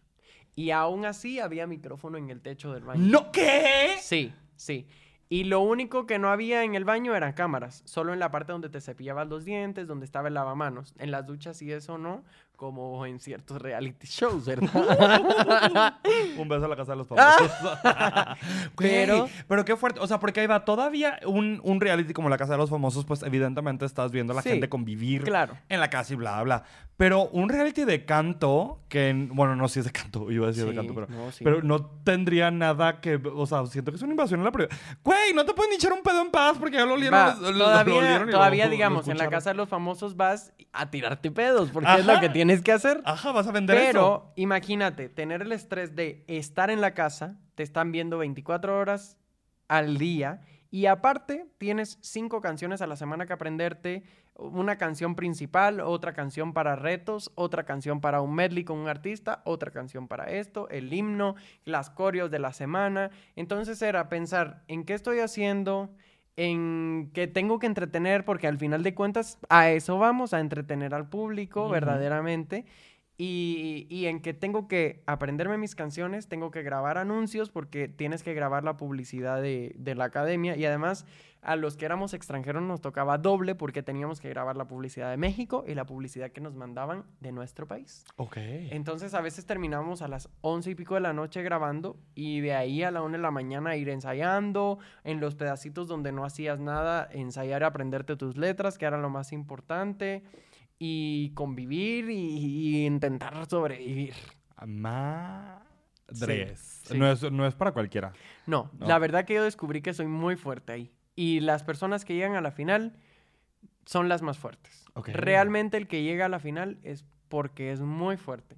Y aún así había micrófono en el techo del baño. ¿No qué? Sí, sí. Y lo único que no había en el baño eran cámaras, solo en la parte donde te cepillabas los dientes, donde estaba el lavamanos. En las duchas y eso no, como en ciertos reality shows, ¿verdad? un beso a la casa de los famosos. pero, pero qué fuerte. O sea, porque ahí va todavía un, un, reality como la casa de los famosos, pues evidentemente estás viendo a la gente convivir claro. en la casa y bla, bla. Pero un reality de canto, que, bueno, no, si es de canto, iba a decir de canto, pero no, pero no tendría nada que, o sea, siento que es una invasión en la prioridad. Güey, no te pueden echar un pedo en paz porque ya lo olieron. todavía, todavía digamos, en la casa de los famosos vas a tirarte pedos, porque es lo que tienes que hacer. Ajá, vas a vender eso. Pero imagínate, tener el estrés de estar en la casa, te están viendo 24 horas al día y aparte, tienes cinco canciones a la semana que aprenderte, una canción principal, otra canción para retos, otra canción para un medley con un artista, otra canción para esto, el himno, las coreos de la semana. Entonces era pensar en qué estoy haciendo, en que tengo que entretener, porque al final de cuentas a eso vamos, a entretener al público verdaderamente. Y, en que tengo que aprenderme mis canciones, tengo que grabar anuncios porque tienes que grabar la publicidad de, la academia y además a los que éramos extranjeros nos tocaba doble porque teníamos que grabar la publicidad de México y la publicidad que nos mandaban de nuestro país. Ok. Entonces a veces terminábamos a las once y pico de la noche grabando y de ahí a la una de la mañana ir ensayando, en los pedacitos donde no hacías nada, ensayar y aprenderte tus letras, que era lo más importante y convivir y, intentar sobrevivir. Madres. No, es, no es para cualquiera. No, la verdad que yo descubrí que soy muy fuerte ahí. Y las personas que llegan a la final son las más fuertes. Realmente el que llega a la final es porque es muy fuerte.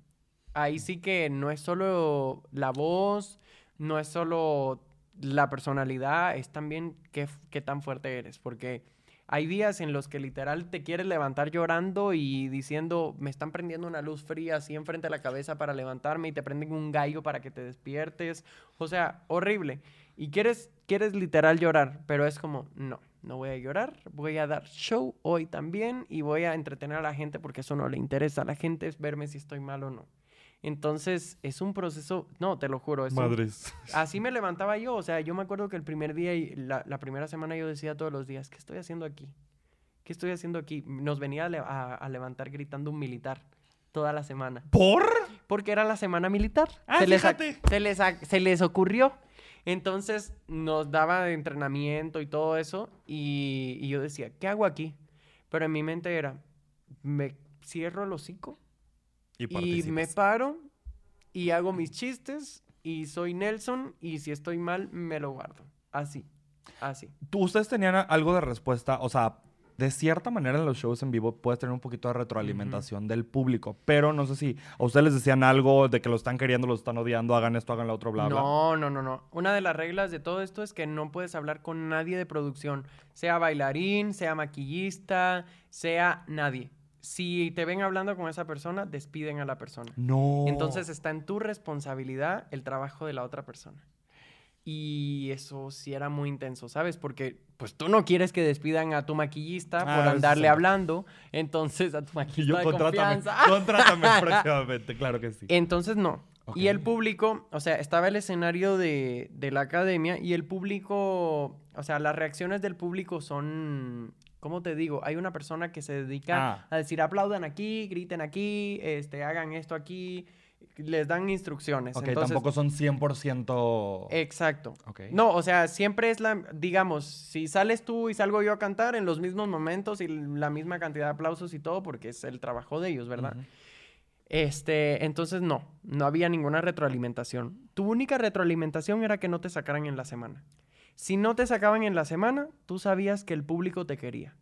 Ahí sí que no es solo la voz, no es solo la personalidad, es también qué, qué tan fuerte eres. Porque hay días en los que literal te quieres levantar llorando y diciendo, me están prendiendo una luz fría así enfrente de la cabeza para levantarme y te prenden un gallo para que te despiertes. O sea, horrible. Y quieres, quieres literal llorar, pero es como, no, no voy a llorar, voy a dar show hoy también y voy a entretener a la gente porque eso no le interesa a la gente, es verme si estoy mal o no. Entonces, es un proceso, no, te lo juro. Es Madres. así me levantaba yo, o sea, yo me acuerdo que el primer día y la, primera semana yo decía todos los días, ¿qué estoy haciendo aquí? ¿Qué estoy haciendo aquí? Nos venía a, levantar gritando un militar toda la semana. ¿Por? Porque era la semana militar. Ah, se fíjate. Les, se, les, ocurrió. Entonces nos daba entrenamiento y todo eso y, y yo decía, ¿qué hago aquí? Pero en mi mente era, me cierro el hocico y, me paro y hago mis chistes y soy Nelson y si estoy mal me lo guardo. Así, así. ¿Tú, ¿Ustedes tenían algo de respuesta? O sea, de cierta manera en los shows en vivo puedes tener un poquito de retroalimentación del público, pero no sé si a ustedes les decían algo de que lo están queriendo, lo están odiando, hagan esto, hagan lo otro, bla, bla. No, no, no, no. Una de las reglas de todo esto es que no puedes hablar con nadie de producción, sea bailarín, sea maquillista, sea nadie. Si te ven hablando con esa persona, despiden a la persona. No. Entonces está en tu responsabilidad el trabajo de la otra persona. Y eso sí era muy intenso, ¿sabes? Porque pues tú no quieres que despidan a tu maquillista Ah, por andarle sí. hablando, entonces a tu Y maquillista yo de contrátame, confianza. contrátame próximamente, claro que sí. Entonces no. Y el público, o sea, estaba el escenario de, de la academia y el público, o sea, las reacciones del público son, ¿cómo te digo? Hay una persona que se dedica Ah. a decir aplaudan aquí, griten aquí, este, hagan esto aquí, les dan instrucciones. Ok, Entonces, tampoco son 100%... Exacto. Ok. No, o sea, siempre es la, digamos, si sales tú y salgo yo a cantar en los mismos momentos y la misma cantidad de aplausos y todo, porque es el trabajo de ellos, ¿verdad? Este, entonces no, no había ninguna retroalimentación. Tu única retroalimentación era que no te sacaran en la semana. Si no te sacaban en la semana, tú sabías que el público te quería.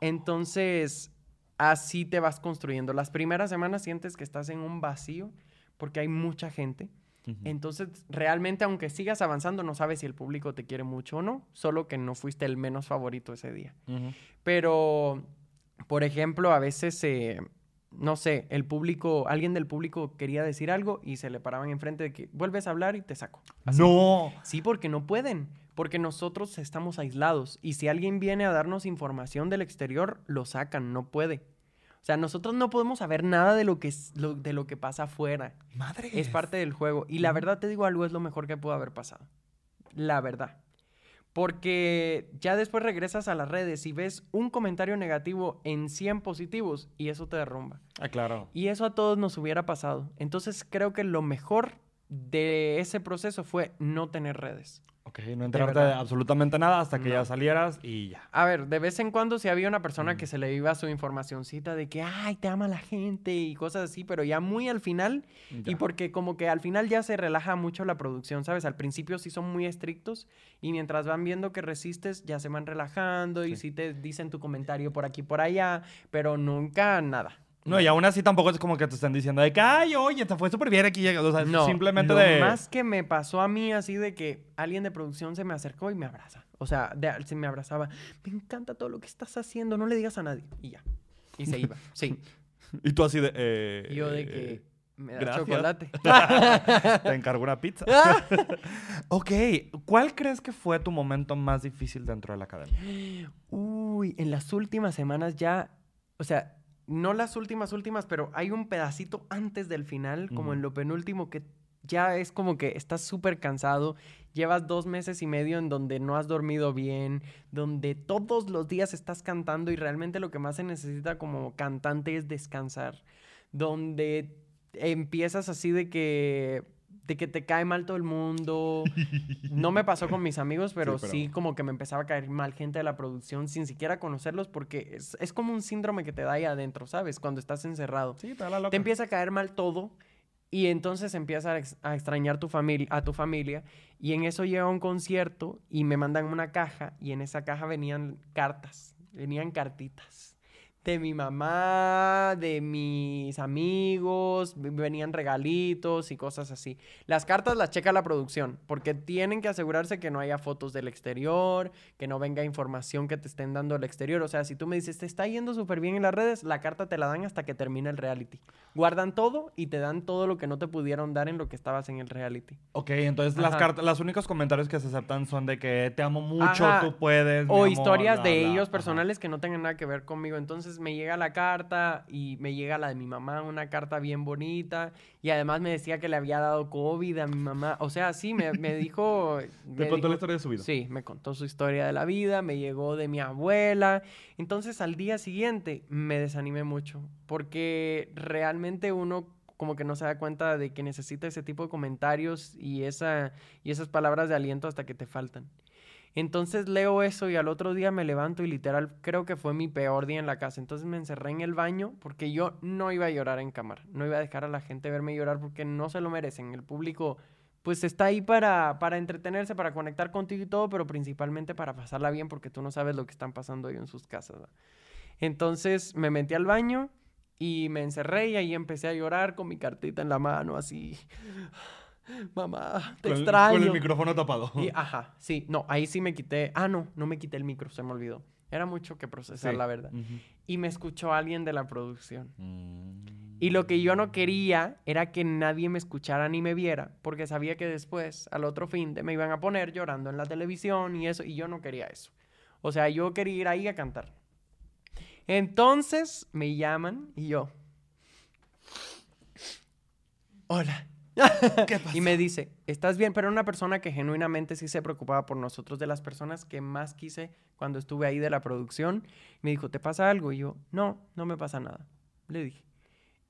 Entonces, así te vas construyendo. Las primeras semanas sientes que estás en un vacío porque hay mucha gente. Entonces, realmente, aunque sigas avanzando, no sabes si el público te quiere mucho o no, solo que no fuiste el menos favorito ese día. Pero, por ejemplo, a veces, eh, no sé, el público, alguien del público quería decir algo y se le paraban enfrente de que vuelves a hablar y te saco. Así. No. Sí, porque no pueden, porque nosotros estamos aislados y si alguien viene a darnos información del exterior, lo sacan, no puede. O sea, nosotros no podemos saber nada de lo que, es- lo- de lo que pasa afuera. Madre. Es parte del juego. Y la verdad te digo algo, es lo mejor que pudo haber pasado. La verdad. Porque ya después regresas a las redes y ves un comentario negativo en 100 positivos y eso te derrumba. Ah, claro. Y eso a todos nos hubiera pasado. Entonces creo que lo mejor de ese proceso fue no tener redes. Ok, no enterarte de, absolutamente nada hasta que No. ya salieras y ya. A ver, de vez en cuando si había una persona Mm. que se le iba su informacioncita de que, ay, te ama la gente y cosas así, pero ya muy al final Y porque como que al final ya se relaja mucho la producción, ¿sabes? Al principio sí son muy estrictos y mientras van viendo que resistes ya se van relajando y Sí. sí te dicen tu comentario por aquí por allá, pero nunca nada. No, y aún así tampoco es como que te estén diciendo de que, ay, oye, te fue súper bien aquí. O sea, No, simplemente lo de... más que me pasó a mí así de que alguien de producción se me acercó y me abraza. O sea, de- se me abrazaba. Me encanta todo lo que estás haciendo, no le digas a nadie. Y ya. Y se iba. Sí. Y tú así de... eh, Y yo de eh, que me da gracias. chocolate. Te encargo una pizza. ok, ¿cuál crees que fue tu momento más difícil dentro de la academia? Uy, en las últimas semanas ya, o sea, no las últimas últimas, pero hay un pedacito antes del final, como en lo penúltimo, que ya es como que estás súper cansado, llevas dos meses y medio en donde no has dormido bien, donde todos los días estás cantando y realmente lo que más se necesita como cantante es descansar, donde empiezas así de que de que te cae mal todo el mundo. No me pasó con mis amigos, pero sí, pero- como que me empezaba a caer mal gente de la producción sin siquiera conocerlos porque es, es como un síndrome que te da ahí adentro, ¿sabes? Cuando estás encerrado. Sí, te da la loca. Te empieza a caer mal todo y entonces empiezas a, ex- a extrañar tu familia, a tu familia y en eso llega un concierto y me mandan una caja y en esa caja venían cartas, venían cartitas de mi mamá, de mis amigos, venían regalitos y cosas así. Las cartas las checa la producción, porque tienen que asegurarse que no haya fotos del exterior, que no venga información que te estén dando del exterior. O sea, si tú me dices, te está yendo súper bien en las redes, la carta te la dan hasta que termine el reality. Guardan todo y te dan todo lo que no te pudieron dar en lo que estabas en el reality. Ok, entonces las Ajá. cartas, los únicos comentarios que se aceptan son de que te amo mucho, Ajá. tú puedes. mi O amor, historias de ellos Ajá. personales que no tengan nada que ver conmigo. Entonces me llega la carta y me llega la de mi mamá, una carta bien bonita. Y además me decía que le había dado COVID a mi mamá. O sea, sí, me, me dijo... Te me contó la historia de su vida. Sí, me contó su historia de la vida, me llegó de mi abuela. Entonces al día siguiente me desanimé mucho porque realmente uno como que no se da cuenta de que necesita ese tipo de comentarios y, esa, y esas palabras de aliento hasta que te faltan. Entonces leo eso y al otro día me levanto y literal creo que fue mi peor día en la casa. Entonces me encerré en el baño porque yo no iba a llorar en cámara. No iba a dejar a la gente verme llorar porque no se lo merecen. El público pues está ahí para, para entretenerse, para conectar contigo y todo, pero principalmente para pasarla bien porque tú no sabes lo que están pasando ahí en sus casas. Entonces me metí al baño y me encerré y ahí empecé a llorar con mi cartita en la mano, así. Mamá, te Con el- extraño. Con el micrófono tapado. Y, ajá, sí, no, ahí sí me quité. Ah, no, no me quité el micro, se me olvidó. Era mucho que procesar, Sí. la verdad. Y me escuchó alguien de la producción. Mm. Y lo que yo no quería era que nadie me escuchara ni me viera, porque sabía que después, al otro fin de me iban a poner llorando en la televisión y eso, y yo no quería eso. O sea, yo quería ir ahí a cantar. Entonces me llaman y yo. Hola. Y me dice, ¿estás bien? Pero era una persona que genuinamente sí se preocupaba por nosotros, de las personas que más quise cuando estuve ahí de la producción. Me dijo, ¿te pasa algo? Y yo, no, no me pasa nada. Le dije.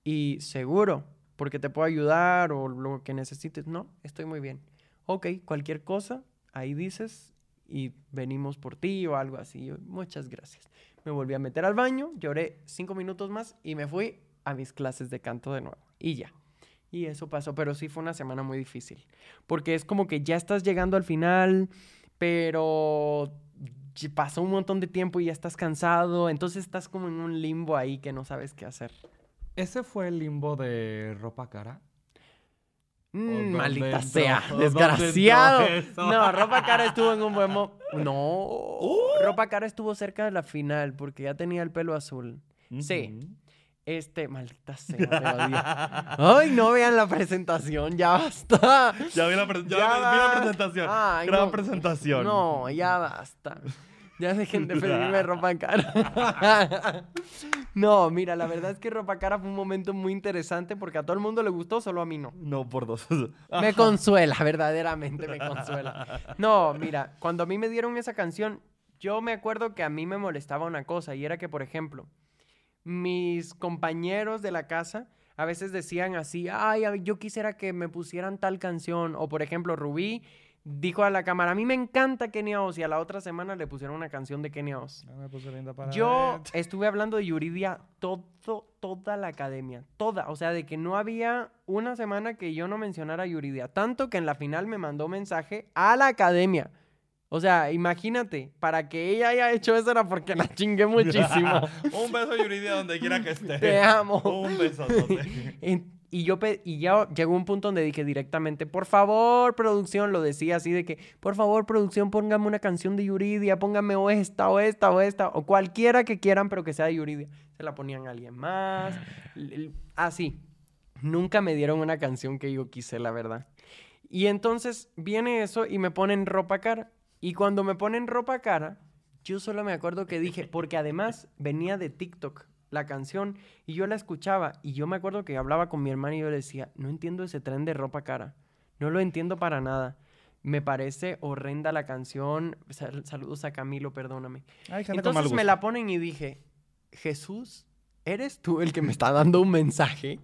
Y seguro, porque te puedo ayudar o lo que necesites. No, estoy muy bien. Ok, cualquier cosa, ahí dices y venimos por ti o algo así. Yo, muchas gracias. Me volví a meter al baño, lloré cinco minutos más y me fui a mis clases de canto de nuevo. Y ya. Y eso pasó, pero sí fue una semana muy difícil. Porque es como que ya estás llegando al final, pero pasó un montón de tiempo y ya estás cansado. Entonces estás como en un limbo ahí que no sabes qué hacer. ¿Ese fue el limbo de ropa cara? Mm, maldita sea, ¿O dónde desgraciado. No, ropa cara estuvo en un buen mo- No, ropa cara estuvo cerca de la final porque ya tenía el pelo azul. Sí. Este, maldita sea, te. Ay, no vean la presentación, ya basta. Ya vi la, pre- ya Ya vi- vi la va. presentación. Ay, Gran no. presentación. No, ya basta. Ya dejen de pedirme ropa cara. no, mira, la verdad es que ropa cara fue un momento muy interesante porque a todo el mundo le gustó, solo a mí no. No, por dos. Me consuela, verdaderamente me consuela. No, mira, cuando a mí me dieron esa canción, yo me acuerdo que a mí me molestaba una cosa y era que, por ejemplo, mis compañeros de la casa a veces decían así, ay, yo quisiera que me pusieran tal canción. O, por ejemplo, Rubí dijo a la cámara, a mí me encanta Kenia Oz y a la otra semana le pusieron una canción de Kenia Oz. Para Yo estuve hablando de Yuridia todo, toda la academia, toda. O sea, de que no había una semana que yo no mencionara a Yuridia. Tanto que en la final me mandó mensaje a la academia. O sea, imagínate, para que ella haya hecho eso era porque la chingué muchísimo. Un beso, Yuridia, donde quiera que esté. Te amo. Un besotote. En- Y yo y ya llegó un punto donde dije directamente, por favor, producción, lo decía así de que, por favor, producción, póngame una canción de Yuridia, póngame o esta, o esta, o esta, o cualquiera que quieran, pero que sea de Yuridia. Se la ponían a alguien más, l- así. Nunca me dieron una canción que yo quise, la verdad. Y entonces viene eso y me ponen ropa cara. Y cuando me ponen ropa cara, yo solo me acuerdo que dije, porque además venía de TikTok la canción y yo la escuchaba y yo me acuerdo que hablaba con mi hermano y yo le decía, no entiendo ese tren de ropa cara, no lo entiendo para nada. Me parece horrenda la canción. Sal- saludos a Camilo, perdóname. Entonces me la ponen y dije, Jesús, ¿eres tú el que me está dando un mensaje?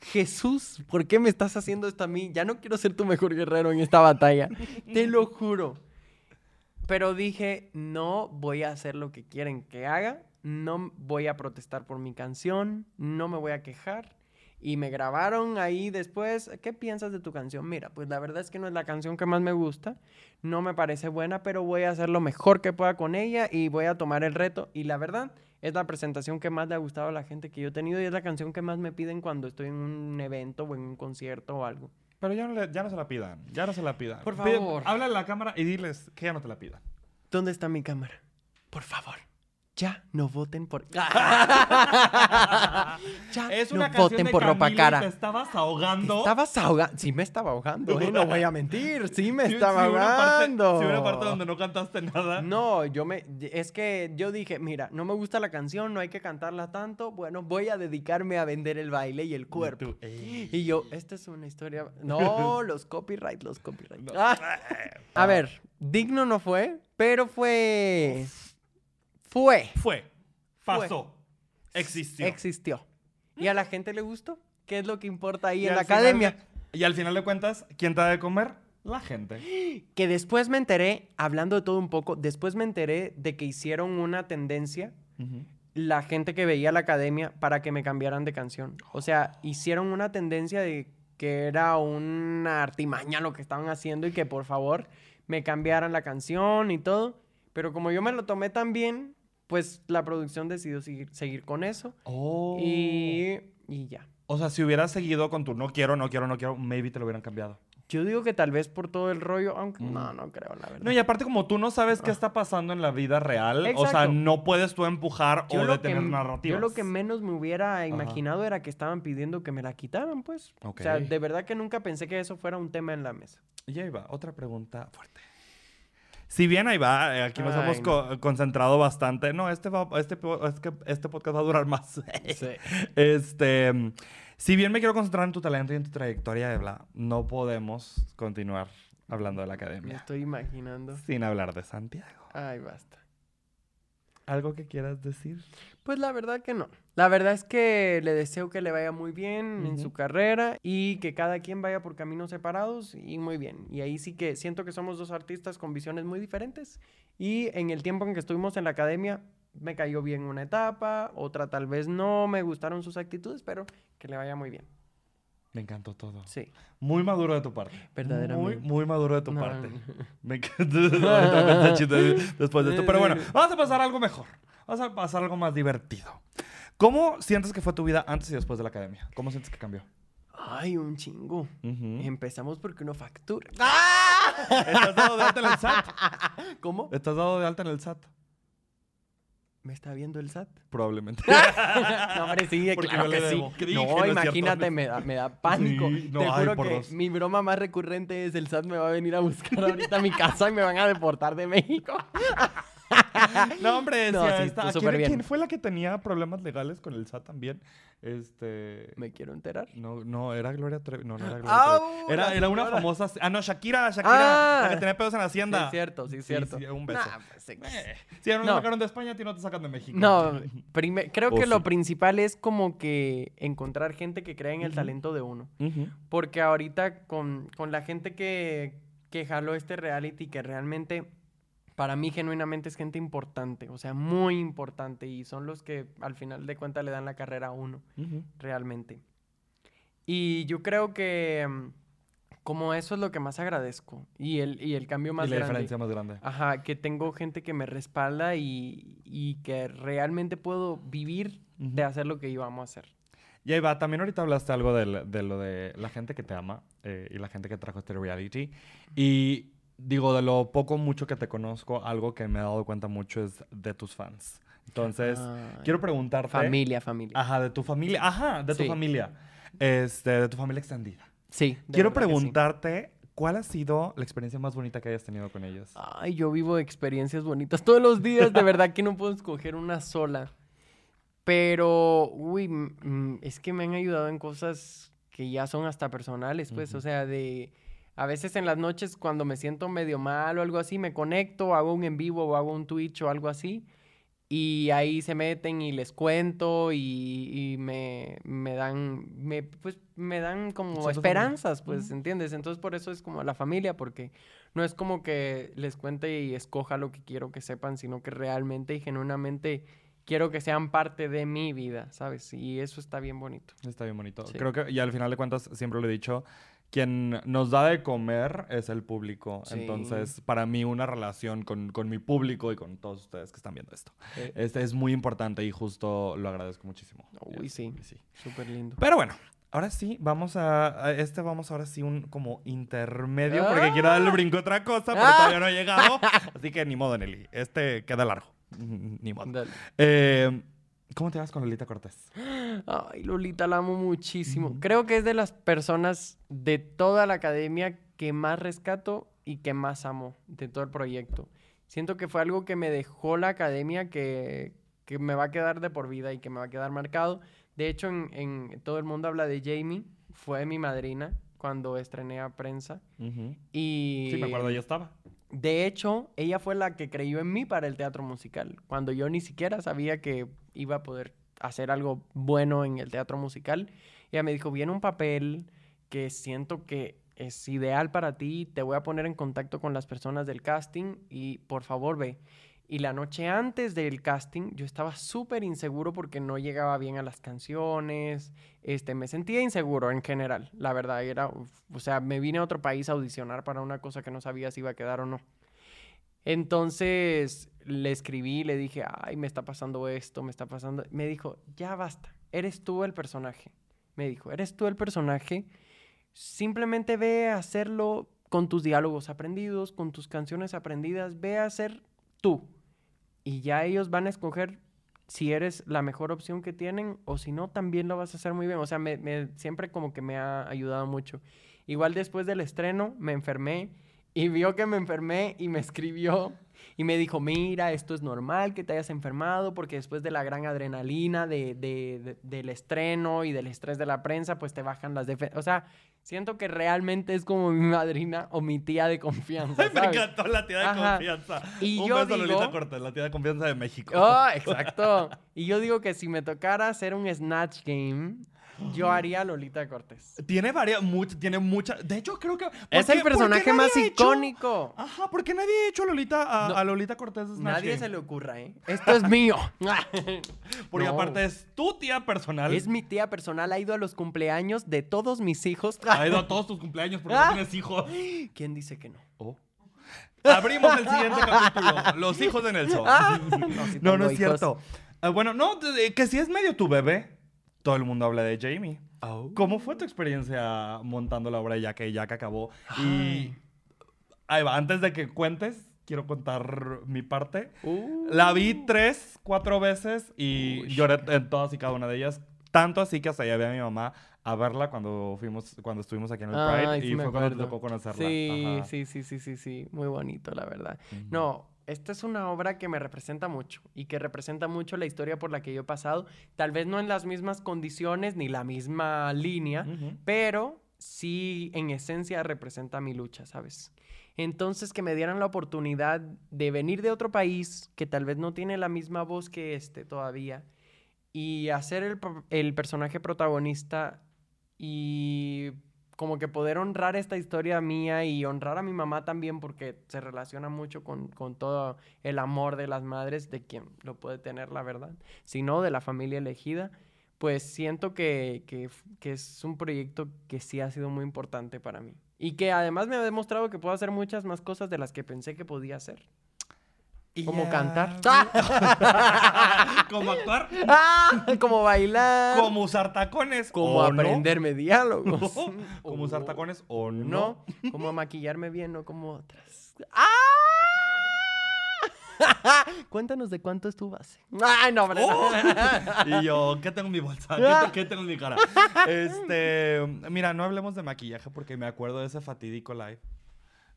Jesús, ¿por qué me estás haciendo esto a mí? Ya no quiero ser tu mejor guerrero en esta batalla. Te lo juro. Pero dije, no voy a hacer lo que quieren que haga, no voy a protestar por mi canción, no me voy a quejar. Y me grabaron ahí después, ¿qué piensas de tu canción? Mira, pues la verdad es que no es la canción que más me gusta, no me parece buena, pero voy a hacer lo mejor que pueda con ella y voy a tomar el reto. Y la verdad, es la presentación que más le ha gustado a la gente que yo he tenido y es la canción que más me piden cuando estoy en un evento o en un concierto o algo. Pero ya no, le- ya no se la pidan. Ya no se la pidan. Por Pide- favor. Háblale a la cámara y diles que ya no te la pidan. ¿Dónde está mi cámara? Por favor, ya no voten por. ya Es no una voten de por ropa cara. Te estabas ahogando. Estabas ahogando. Sí, me estaba ahogando, ¿eh? No voy a mentir. Sí, me estaba parte- ahogando. Si hubo una parte donde no cantaste nada. No, yo me. Es que yo dije, mira, no me gusta la canción, no hay que cantarla tanto. Bueno, voy a dedicarme a vender el baile y el cuerpo. tú. Y yo, esta es una historia. No, los copyright, los copyright. No. Ah. A ver, digno no fue, pero fue. Fue. Fue. Pasó. Existió. Existió. ¿Y a la gente le gustó? ¿Qué es lo que importa ahí Y en la academia? de- y al final de cuentas, ¿quién te da de comer? La gente. Que después me enteré, hablando de todo un poco, después me enteré de que hicieron una tendencia la gente que veía la academia para que me cambiaran de canción. O sea, hicieron una tendencia de que era una artimaña lo que estaban haciendo y que por favor me cambiaran la canción y todo. Pero como yo me lo tomé tan bien, pues la producción decidió seguir, seguir con eso. Oh. Y, y ya. O sea, si hubieras seguido con tu no quiero, no quiero, no quiero, maybe te lo hubieran cambiado. Yo digo que tal vez por todo el rollo, aunque Mm. no, no creo, la verdad. No, y aparte como tú no sabes qué está pasando en la vida real, o sea, no puedes tú empujar yo o detener que, narrativas. yo lo que menos me hubiera imaginado era que estaban pidiendo que me la quitaran, pues. O sea, de verdad que nunca pensé que eso fuera un tema en la mesa. Y ahí va, otra pregunta fuerte. Si bien ahí va, eh, aquí nos Ay, hemos co- concentrado bastante. No, este, va, este, po- es que este podcast va a durar más. Este, mm, si bien me quiero concentrar en tu talento y en tu trayectoria, Ebla, no podemos continuar hablando de la Me academia estoy imaginando. sin hablar de Santiago. Ay, basta. ¿Algo que quieras decir? Pues la verdad que no. La verdad es que le deseo que le vaya muy bien en su carrera y que cada quien vaya por caminos separados y muy bien. Y ahí sí que siento que somos dos artistas con visiones muy diferentes y en el tiempo en que estuvimos en la academia me cayó bien una etapa, otra tal vez no, me gustaron sus actitudes, pero que le vaya muy bien. Me encantó todo. Sí. Muy maduro de tu parte. Verdaderamente. Muy, muy maduro de tu No, parte. Me chiste después de esto. Pero bueno, vamos a pasar a algo mejor. Vamos a pasar a algo más divertido. ¿Cómo sientes que fue tu vida antes y después de la academia? ¿Cómo sientes que cambió? Ay, un chingo. Empezamos porque uno factura. ¿Estás dado de alta en el SAT? ¿Cómo? ¿Estás dado de alta en el SAT? ¿Me está viendo el SAT? Probablemente. No, hombre, sí, Porque claro que sí. No imagínate, me da, me da pánico. Sí, no, Te ay, juro por que dos. mi broma más recurrente es el SAT me va a venir a buscar ahorita a mi casa y me van a deportar de México. No, hombre, No, sí, tú ¿quién- súper bien. ¿Quién fue la que tenía problemas legales con el SAT también? Este... Me quiero enterar. No, no, era Gloria Trevi. No, no era Gloria ¡Au! Trevi. Era, La era una famosa... Ah, no, Shakira, Shakira. La Ah. que tenía pedos en la Sí, hacienda. es cierto, sí, es cierto. sí, un beso. Nah, pues. Eh, si No. lo sacaron de España, a ti no te sacan de México. No, creo que lo sí. principal es como que encontrar gente que crea en el talento de uno. Porque ahorita con, con la gente que, que jaló este reality, que realmente para mí genuinamente es gente importante, o sea, muy importante, y son los que al final de cuentas le dan la carrera a uno, Ujú. realmente. Y yo creo que mm, como eso es lo que más agradezco, y el, y el cambio más y la grande. diferencia más grande. Ajá, que tengo gente que me respalda y, y que realmente puedo vivir de Ujú. hacer lo que yo amo hacer. Y ahí va, también ahorita hablaste algo del- de, lo de la gente que te ama eh, y la gente que trajo este reality. Y digo, de lo poco mucho que te conozco, algo que me he dado cuenta mucho es de tus fans. Entonces, Ay, quiero preguntarte... Familia, familia. Ajá, de tu familia. Ajá, de tu Sí. familia. Este, de tu familia extendida. Sí. Quiero sí. preguntarte, ¿cuál ha sido la experiencia más bonita que hayas tenido con ellos? Ay, yo vivo experiencias bonitas todos los días, de verdad que no puedo escoger una sola. Pero, uy, mm, mm, es que me han ayudado en cosas que ya son hasta personales, pues, o sea, de... A veces en las noches cuando me siento medio mal o algo así, me conecto, hago un en vivo o hago un Twitch o algo así. Y ahí se meten y les cuento y, y me, me dan, me, pues, me dan como familia. esperanzas, pues. ¿entiendes? Entonces por eso es como la familia, porque no es como que les cuente y escoja lo que quiero que sepan, sino que realmente y genuinamente quiero que sean parte de mi vida, ¿sabes? Y eso está bien bonito. Está bien bonito. Sí. Creo que, y al final de cuentas, siempre lo he dicho, quien nos da de comer es el público. Sí. Entonces, para mí, una relación con, con mi público y con todos ustedes que están viendo esto, Eh, este es muy importante y justo lo agradezco muchísimo. Uy, sí. sí. Súper lindo. Pero bueno, ahora sí, vamos a, a este vamos ahora sí un como intermedio, porque quiero darle el brinco a otra cosa, pero Ah. todavía no he llegado. Así que ni modo, Nelly. Este queda largo. Ni modo. Eh, ¿Cómo te vas con Lolita Cortés? Ay, Lolita, la amo muchísimo. Creo que es de las personas de toda la academia que más rescato y que más amo de todo el proyecto. Siento que fue algo que me dejó la academia que, que me va a quedar de por vida y que me va a quedar marcado. De hecho, en, en todo el mundo habla de Jamie. Fue mi madrina cuando estrené a prensa. Y Sí, me acuerdo, ya estaba. de hecho, ella fue la que creyó en mí para el teatro musical, cuando yo ni siquiera sabía que iba a poder hacer algo bueno en el teatro musical. Ella me dijo, viene un papel que siento que es ideal para ti, te voy a poner en contacto con las personas del casting y por favor ve. Y la noche antes del casting yo estaba súper inseguro porque no llegaba bien a las canciones, este, me sentía inseguro en general, la verdad, era, o sea, me vine a otro país a audicionar para una cosa que no sabía si iba a quedar o no. Entonces le escribí, le dije, ay, me está pasando esto, me está pasando. Me dijo, ya basta, eres tú el personaje. Me dijo, eres tú el personaje. Simplemente ve a hacerlo con tus diálogos aprendidos, con tus canciones aprendidas, ve a ser tú. Y ya ellos van a escoger si eres la mejor opción que tienen o si no, también lo vas a hacer muy bien. O sea, me, siempre como que me ha ayudado mucho. Igual después del estreno me enfermé y vio que me enfermé y me escribió y me dijo, mira, esto es normal que te hayas enfermado porque después de la gran adrenalina de, del estreno y del estrés de la prensa, pues te bajan las defensas. O sea, siento que realmente es como mi madrina o mi tía de confianza. me encantó la tía de confianza. Y Un yo digo... Lolita Cortés, la tía de confianza de México. Oh, exacto. y yo digo que si me tocara hacer un Snatch Game yo haría Lolita Cortés. Tiene varias, tiene mucha. De hecho, creo que. Es el personaje más icónico. Ajá, ¿por qué nadie ha hecho a Lolita, a, Lolita Cortés Nadie se le ocurra, ¿eh? Esto es mío. Porque aparte es tu tía personal. Es mi tía personal. Ha ido a los cumpleaños de todos mis hijos. Ha ido a todos tus cumpleaños porque no ah. tienes hijos. ¿Quién dice que no? Oh. Abrimos el siguiente capítulo. Los hijos de Nelson. Ah. no, no, es cierto. Ah, bueno, no, que si es medio tu bebé todo el mundo habla de Jamie. Oh. ¿Cómo fue tu experiencia montando la obra ya que ya que acabó? Y ahí va, antes de que cuentes, quiero contar mi parte. Uh. La vi tres, cuatro veces y lloré en todas y cada una de ellas. Tanto así que hasta llevé a mi mamá a verla cuando fuimos, cuando estuvimos aquí en el Pride y fue cuando te tocó conocerla. Sí, sí, sí, sí, sí, sí, muy bonito, la verdad. No, esta es una obra que me representa mucho y que representa mucho la historia por la que yo he pasado. Tal vez no en las mismas condiciones ni la misma línea, pero sí en esencia representa mi lucha, ¿sabes? Entonces que me dieran la oportunidad de venir de otro país que tal vez no tiene la misma voz que este todavía y hacer el, el personaje protagonista y como que poder honrar esta historia mía y honrar a mi mamá también porque se relaciona mucho con, todo el amor de las madres, de quien lo puede tener, la verdad, sino de la familia elegida, pues siento que, que, es un proyecto que sí ha sido muy importante para mí. Y que además me ha demostrado que puedo hacer muchas más cosas de las que pensé que podía hacer. Como cantar. como actuar. Ah, como bailar. Como usar tacones. Como aprenderme diálogos. como usar tacones o no. Como maquillarme bien, no como otras. ¡Ah! Cuéntanos de cuánto es tu base. Ay, no, oh. y yo, ¿qué tengo en mi bolsa? ¿Qué, tengo en mi cara? Este, mira, no hablemos de maquillaje porque me acuerdo de ese fatídico live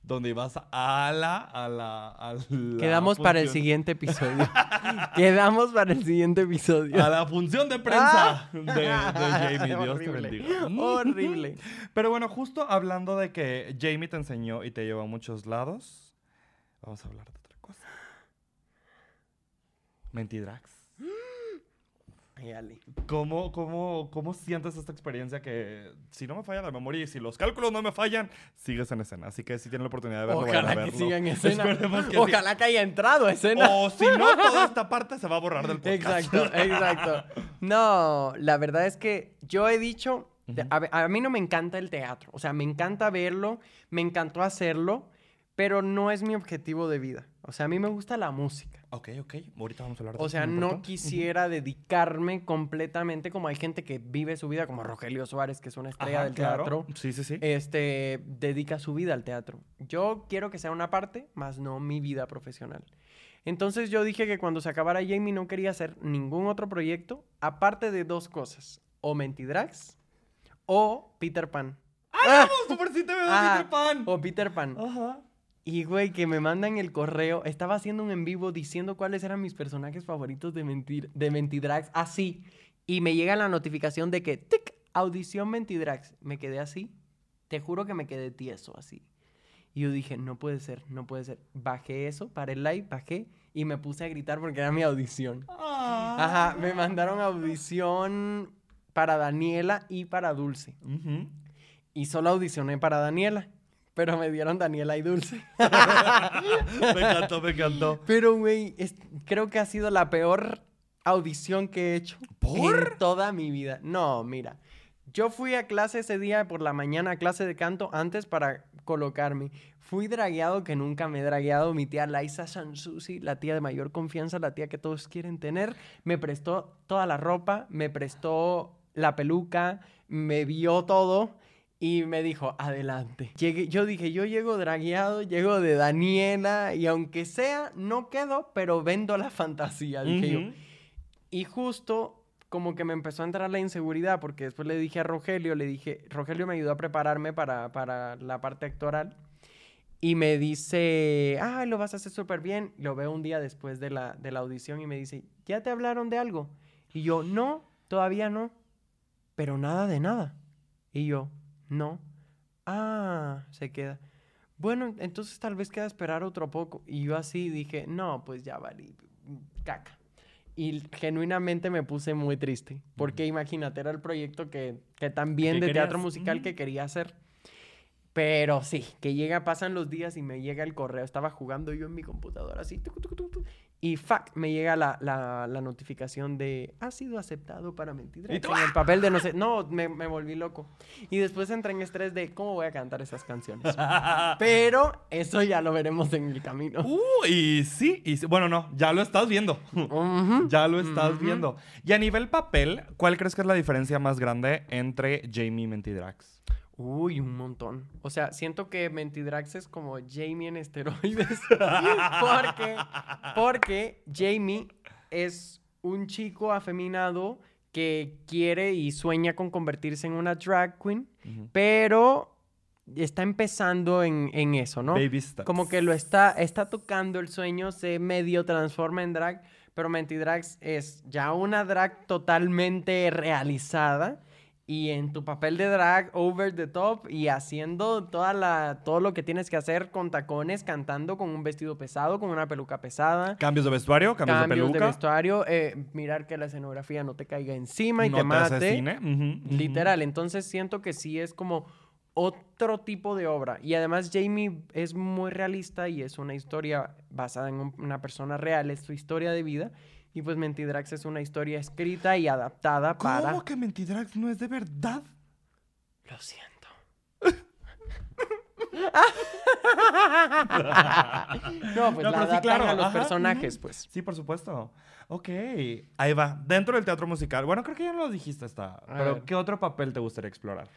donde ibas a la, a la, Quedamos para el siguiente episodio. Quedamos para el siguiente episodio. A la función de prensa ah. de, Jamie. Dios te bendiga. Horrible. Pero bueno, justo hablando de que Jamie te enseñó y te llevó a muchos lados, vamos a hablar de otra cosa. Mentidrax. ¿Cómo, cómo, ¿Cómo sientes esta experiencia que si no me falla la memoria y si los cálculos no me fallan, sigues en escena? Así que si tienen la oportunidad de verlo, Ojalá que siga en escena. Ojalá que haya entrado a escena. O si no, toda esta parte se va a borrar del podcast. Exacto, exacto. No, la verdad es que yo he dicho, a mí no me encanta el teatro. O sea, me encanta verlo, me encantó hacerlo, pero no es mi objetivo de vida. O sea, a mí me gusta la música. Ok, ok. Ahorita vamos a hablar de O sea, no quisiera dedicarme completamente como hay gente que vive su vida, como Rogelio Suárez, que es una estrella del teatro. Sí, sí, sí. Este, dedica su vida al teatro. Yo quiero que sea una parte, más no mi vida profesional. Entonces yo dije que cuando se acabara Jamie no quería hacer ningún otro proyecto, aparte de dos cosas. O Mentidrags o Peter Pan. ¡Ah, vamos! ¡Por si te veo Peter Pan! O Peter Pan. Ajá. Y, güey, que me mandan el correo. Estaba haciendo un en vivo diciendo cuáles eran mis personajes favoritos de, mentir, de Mentidrags. Así. Y me llega la notificación de que, tic, audición Mentidrags. Me quedé así. Te juro que me quedé tieso así. Y yo dije, no puede ser, no puede ser. Bajé eso, paré el live, bajé y me puse a gritar porque era mi audición. Ah. Ajá, me mandaron audición para Daniela y para Dulce. y solo audicioné para Daniela. Pero me dieron Daniela y Dulce. me encantó, me encantó. Pero, güey, creo que ha sido la peor audición que he hecho ¿Por? en toda mi vida. No, mira. Yo fui a clase ese día por la mañana, a clase de canto, antes para colocarme. Fui dragueado que nunca me he dragueado. Mi tía Laisa Sansusi, la tía de mayor confianza, la tía que todos quieren tener, me prestó toda la ropa, me prestó la peluca, me vio todo y me dijo, adelante. Llegué, yo dije, yo llego dragueado, llego de Daniela y aunque sea, no quedo, pero vendo la fantasía, dije yo. Y justo como que me empezó a entrar la inseguridad porque después le dije a Rogelio, le dije, Rogelio me ayudó a prepararme para, para la parte actoral y me dice, ah, lo vas a hacer súper bien. Lo veo un día después de la, de la audición y me dice, ¿ya te hablaron de algo? Y yo, no, todavía no, pero nada de nada. Y yo, no. Ah, se queda. Bueno, entonces tal vez queda esperar otro poco. Y yo así dije, no, pues ya vale, caca. Y genuinamente me puse muy triste, porque imagínate, era el proyecto que, que también de teatro musical que quería hacer. Pero sí, que llega, pasan los días y me llega el correo. Estaba jugando yo en mi computadora así. Y fuck, me llega la, la- la notificación de ha sido aceptado para tú, en el papel de no sé. No, me, me volví loco. Y después entré en estrés de cómo voy a cantar esas canciones. Pero eso ya lo veremos en el camino. Uh, y sí, y sí. bueno, no, ya lo estás viendo. Ya lo estás viendo. Y a nivel papel, ¿cuál crees que es la diferencia más grande entre Jamie y Mentidrax? Uy, un montón. O sea, siento que Mentidrax es como Jamie en esteroides. porque, porque Jamie es un chico afeminado que quiere y sueña con convertirse en una drag queen, pero está empezando en, en eso, ¿no? Baby steps. Como que lo está, está tocando el sueño, se medio transforma en drag, pero Mentidrax es ya una drag totalmente realizada y en tu papel de drag over the top y haciendo toda la, todo lo que tienes que hacer con tacones, cantando con un vestido pesado, con una peluca pesada. Cambios de vestuario, cambios, Cambios de de, peluca. vestuario, eh, mirar que la escenografía no te caiga encima y no te mate. cine. Ujú, ujú. Literal, entonces siento que sí es como otro tipo de obra. Y además Jamie es muy realista y es una historia basada en un- una persona real, es su historia de vida. Y pues Mentidrax es una historia escrita y adaptada para... ¿Cómo que Mentidrax no es de verdad? Lo siento. no, pues No, la sí, adaptan claro, a los ajá, personajes, pues. Sí, por supuesto. Ok, ahí va. Dentro del teatro musical. Bueno, creo que ya lo dijiste esta. A Pero, ver. ¿qué otro papel te gustaría explorar?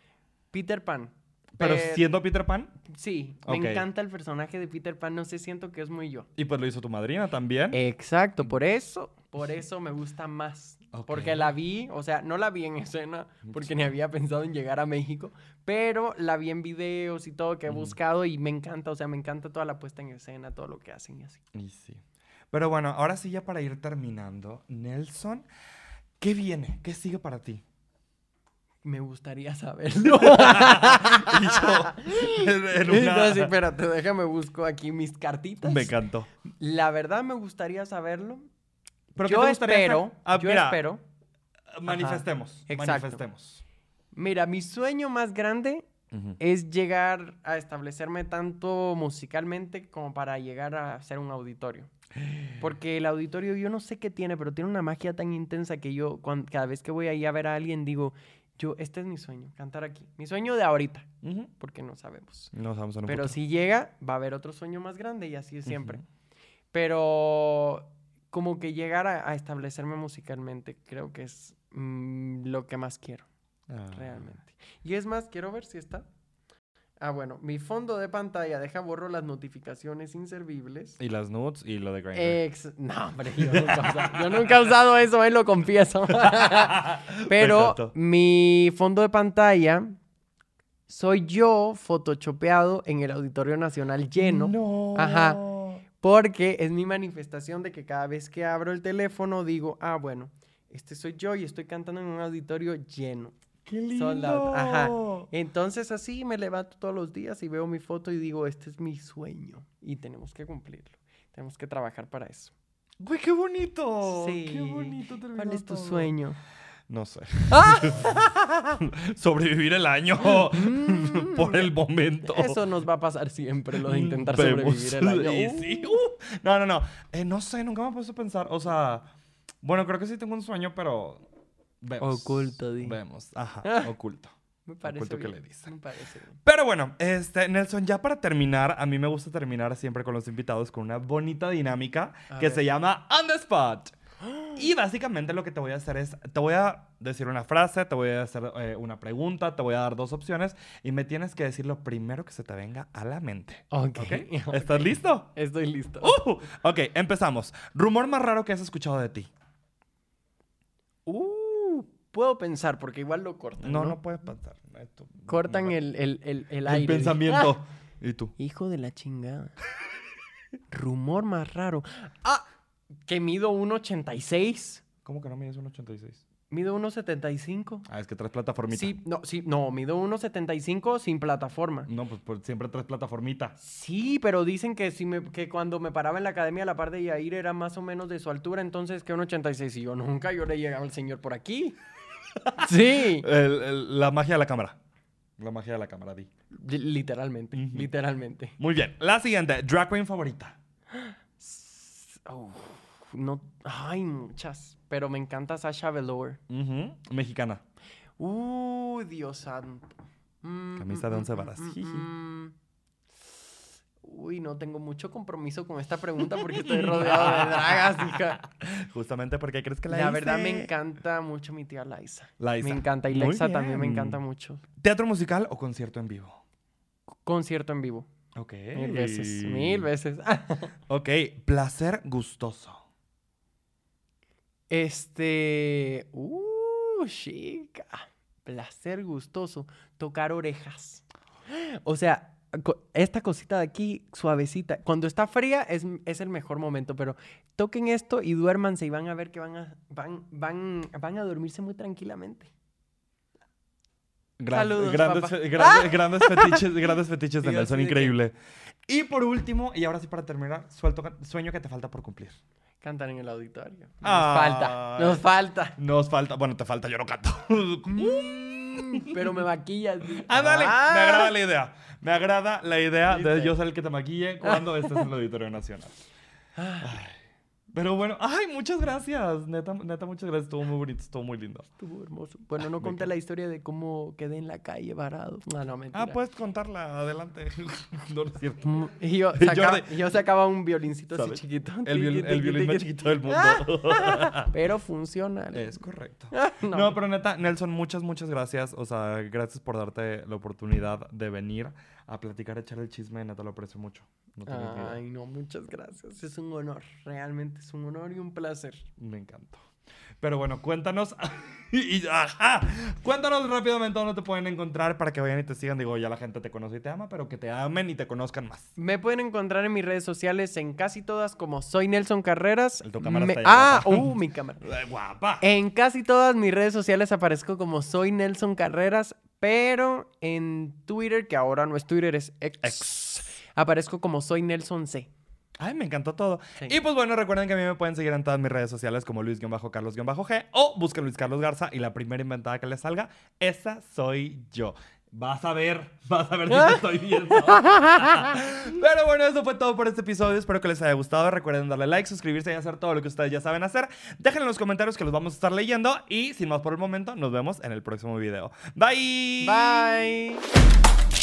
Peter Pan. Pero Pe- siendo Peter Pan, Sí, me encanta el personaje de Peter Pan. No sé, siento que es muy yo. y pues lo hizo tu madrina también. Exacto, por eso, por eso me gusta más. Porque la vi, o sea, no la vi en escena, porque ni había pensado en llegar a México, pero la vi en videos y todo que he buscado y me encanta, o sea, me encanta toda la puesta en escena, todo lo que hacen y así. Y sí. Pero bueno, ahora sí ya para ir terminando, Nelson, ¿qué viene? ¿Qué sigue para ti? Me gustaría saberlo. Y yo, en- una- Entonces, espérate, déjame busco aquí mis cartitas. Me encantó. La verdad me gustaría saberlo. ¿Pero qué yo te gustaría hacer? espero, Ah, yo mira, espero. Manifestemos. Exacto. Manifestemos. Mira, mi sueño más grande Ujú. es llegar a establecerme tanto musicalmente como para llegar a hacer un auditorio. Porque el auditorio yo no sé qué tiene, pero tiene una magia tan intensa que yo cuan- cada vez que voy ahí a ver a alguien digo, yo, este es mi sueño, cantar aquí. Mi sueño de ahorita, Ujú. porque no sabemos. A un Pero futuro. si llega, va a haber otro sueño más grande y así es siempre. Ujú. Pero como que llegar a, a establecerme musicalmente creo que es mm, lo que más quiero Ah. realmente. Y es más, quiero ver si está. Ah, bueno, mi fondo de pantalla, deja borro las notificaciones inservibles. Y las nudes y lo de Grindr. Ex- no, hombre, yo nunca, usado, yo nunca he usado eso, eh, lo confieso. Pero mi fondo de pantalla soy yo photoshopeado en el Auditorio Nacional lleno. No. Ajá. Porque es mi manifestación de que cada vez que abro el teléfono digo, ah, bueno, este soy yo y estoy cantando en un auditorio lleno. ¡Qué lindo! Ajá. Entonces así me levanto todos los días y veo mi foto y digo, este es mi sueño y tenemos que cumplirlo. Tenemos que trabajar para eso. ¡Güey, qué bonito! Sí. ¡Qué bonito ¿Cuál es tu todo. sueño? No sé. ¡Ah! Sobrevivir el año por el momento. Mm, Eso nos va a pasar siempre, lo de intentar Vemos. sobrevivir el año. Y sí, uh. No, no, no. Eh, no sé, nunca me he puesto a pensar. O sea, bueno, creo que sí tengo un sueño, pero. Vemos. Oculto, di. Vemos. Ajá, oculto. Me parece Oculto que le dicen. Me parece bien. Pero bueno, este, Nelson, ya para terminar, a mí me gusta terminar siempre con los invitados con una bonita dinámica A que ver. se llama On the Spot. Y básicamente lo que te voy a hacer es, te voy a decir una frase, te voy a hacer eh, una pregunta, te voy a dar dos opciones y me tienes que decir lo primero que se te venga a la mente. Ok. ¿Estás listo? Estoy listo. Uh, ok, empezamos. Rumor más raro que has escuchado de ti. Uh, puedo pensar, porque igual lo cortan. No, No, no, puedes pensar. Esto- Cortan no- el, el, el, el el aire. pensamiento. Ah, ¿Y tú? hijo de la chingada. Rumor más raro. Ah, que mido 1.86. ¿Cómo que no mides un 86? Mido 1.75. Ah, es que traes plataformita. Sí, no, sí, no, mido 1.75 sin plataforma. No, pues, pues siempre traes plataformita. Sí, pero dicen que, si me, que cuando me paraba en la academia a la par de Yair era más o menos de su altura, entonces que un 86 y yo nunca, yo le llegaba al señor por aquí. Sí, El- el- la magia de la cámara. La magia de la cámara, di. Li- literalmente, literalmente. Muy bien. La siguiente. Drag queen favorita. Uf, no, hay muchas, pero me encanta Sasha Velour. Mexicana. Uh, Dios santo. Mm, Camisa mm, de mm, once mm, varas. mm. Uy, no tengo mucho compromiso con esta pregunta porque estoy rodeado de dragas, hija. Justamente porque crees que la La verdad me encanta mucho mi tía Liza. Liza. Me encanta. Y Lexa también me encanta mucho. ¿Teatro musical o concierto en vivo? Concierto en vivo. Ok. Mil veces. Mil veces. Ok. Placer gustoso. Este. Uh, chica. Placer gustoso. Tocar orejas. O sea, esta cosita de aquí, suavecita. Cuando está fría es, es el mejor momento, pero toquen esto y duérmanse y van a ver que van a, van, van, van a dormirse muy tranquilamente. Gran- Saludos, grandes, papá. fe- grandes, grandes fetiches, grandes fetiches de Nelson, de que- increíble. Y por último, y ahora sí para terminar, suelto, sueño que te falta por cumplir. Cantan en el auditorio. Nos Ay. falta. Nos falta. Nos falta, bueno, te falta, yo no canto. Pero me maquillas. di- Ah, Ah. me agrada la idea. Me agrada la idea de yo ser el que te maquille cuando estés en el Auditorio Nacional. Ay. Pero bueno, ay, muchas gracias. Neta, neta, muchas gracias. Estuvo muy bonito, estuvo muy lindo. Estuvo hermoso. Bueno, no Me conté la historia de cómo quedé en la calle varado. No, no, mentira. Ah, puedes contarla adelante. no, no es cierto. Mm, Y yo sacaba, y yo sacaba un violincito así chiquito. El, viol- tiqui, el violín más chiquito del mundo. Pero funciona. es correcto. no. No, pero neta, Nelson, muchas, muchas gracias. O sea, gracias por darte la oportunidad de venir a platicar, a echar el chisme. Neta, lo aprecio mucho. No idea. Ay, no, muchas gracias. Es un honor. Realmente es un honor y un placer. Me encantó. Pero bueno, cuéntanos. y, ajá, cuéntanos rápidamente dónde te pueden encontrar para que vayan y te sigan. Digo, ya la gente te conoce y te ama, pero que te amen y te conozcan más. Me pueden encontrar en mis redes sociales en casi todas como soy Nelson Carreras. El tu cámara Me- está ahí, Ah, uh, mi cámara. Guapa. En casi todas mis redes sociales aparezco como soy Nelson Carreras, pero en Twitter, que ahora no es Twitter, es X, Ex. aparezco como soy Nelson C. Ay, me encantó todo. Sí. Y pues bueno, recuerden que a mí me pueden seguir en todas mis redes sociales como Luis-Carlos-G o busquen Luis Carlos Garza y la primera inventada que les salga, esa soy yo. Vas a ver, vas a ver si te estoy viendo. Pero bueno, eso fue todo por este episodio. Espero que les haya gustado. Recuerden darle like, suscribirse y hacer todo lo que ustedes ya saben hacer. Dejen en los comentarios que los vamos a estar leyendo. Y sin más por el momento, nos vemos en el próximo video. Bye. Bye.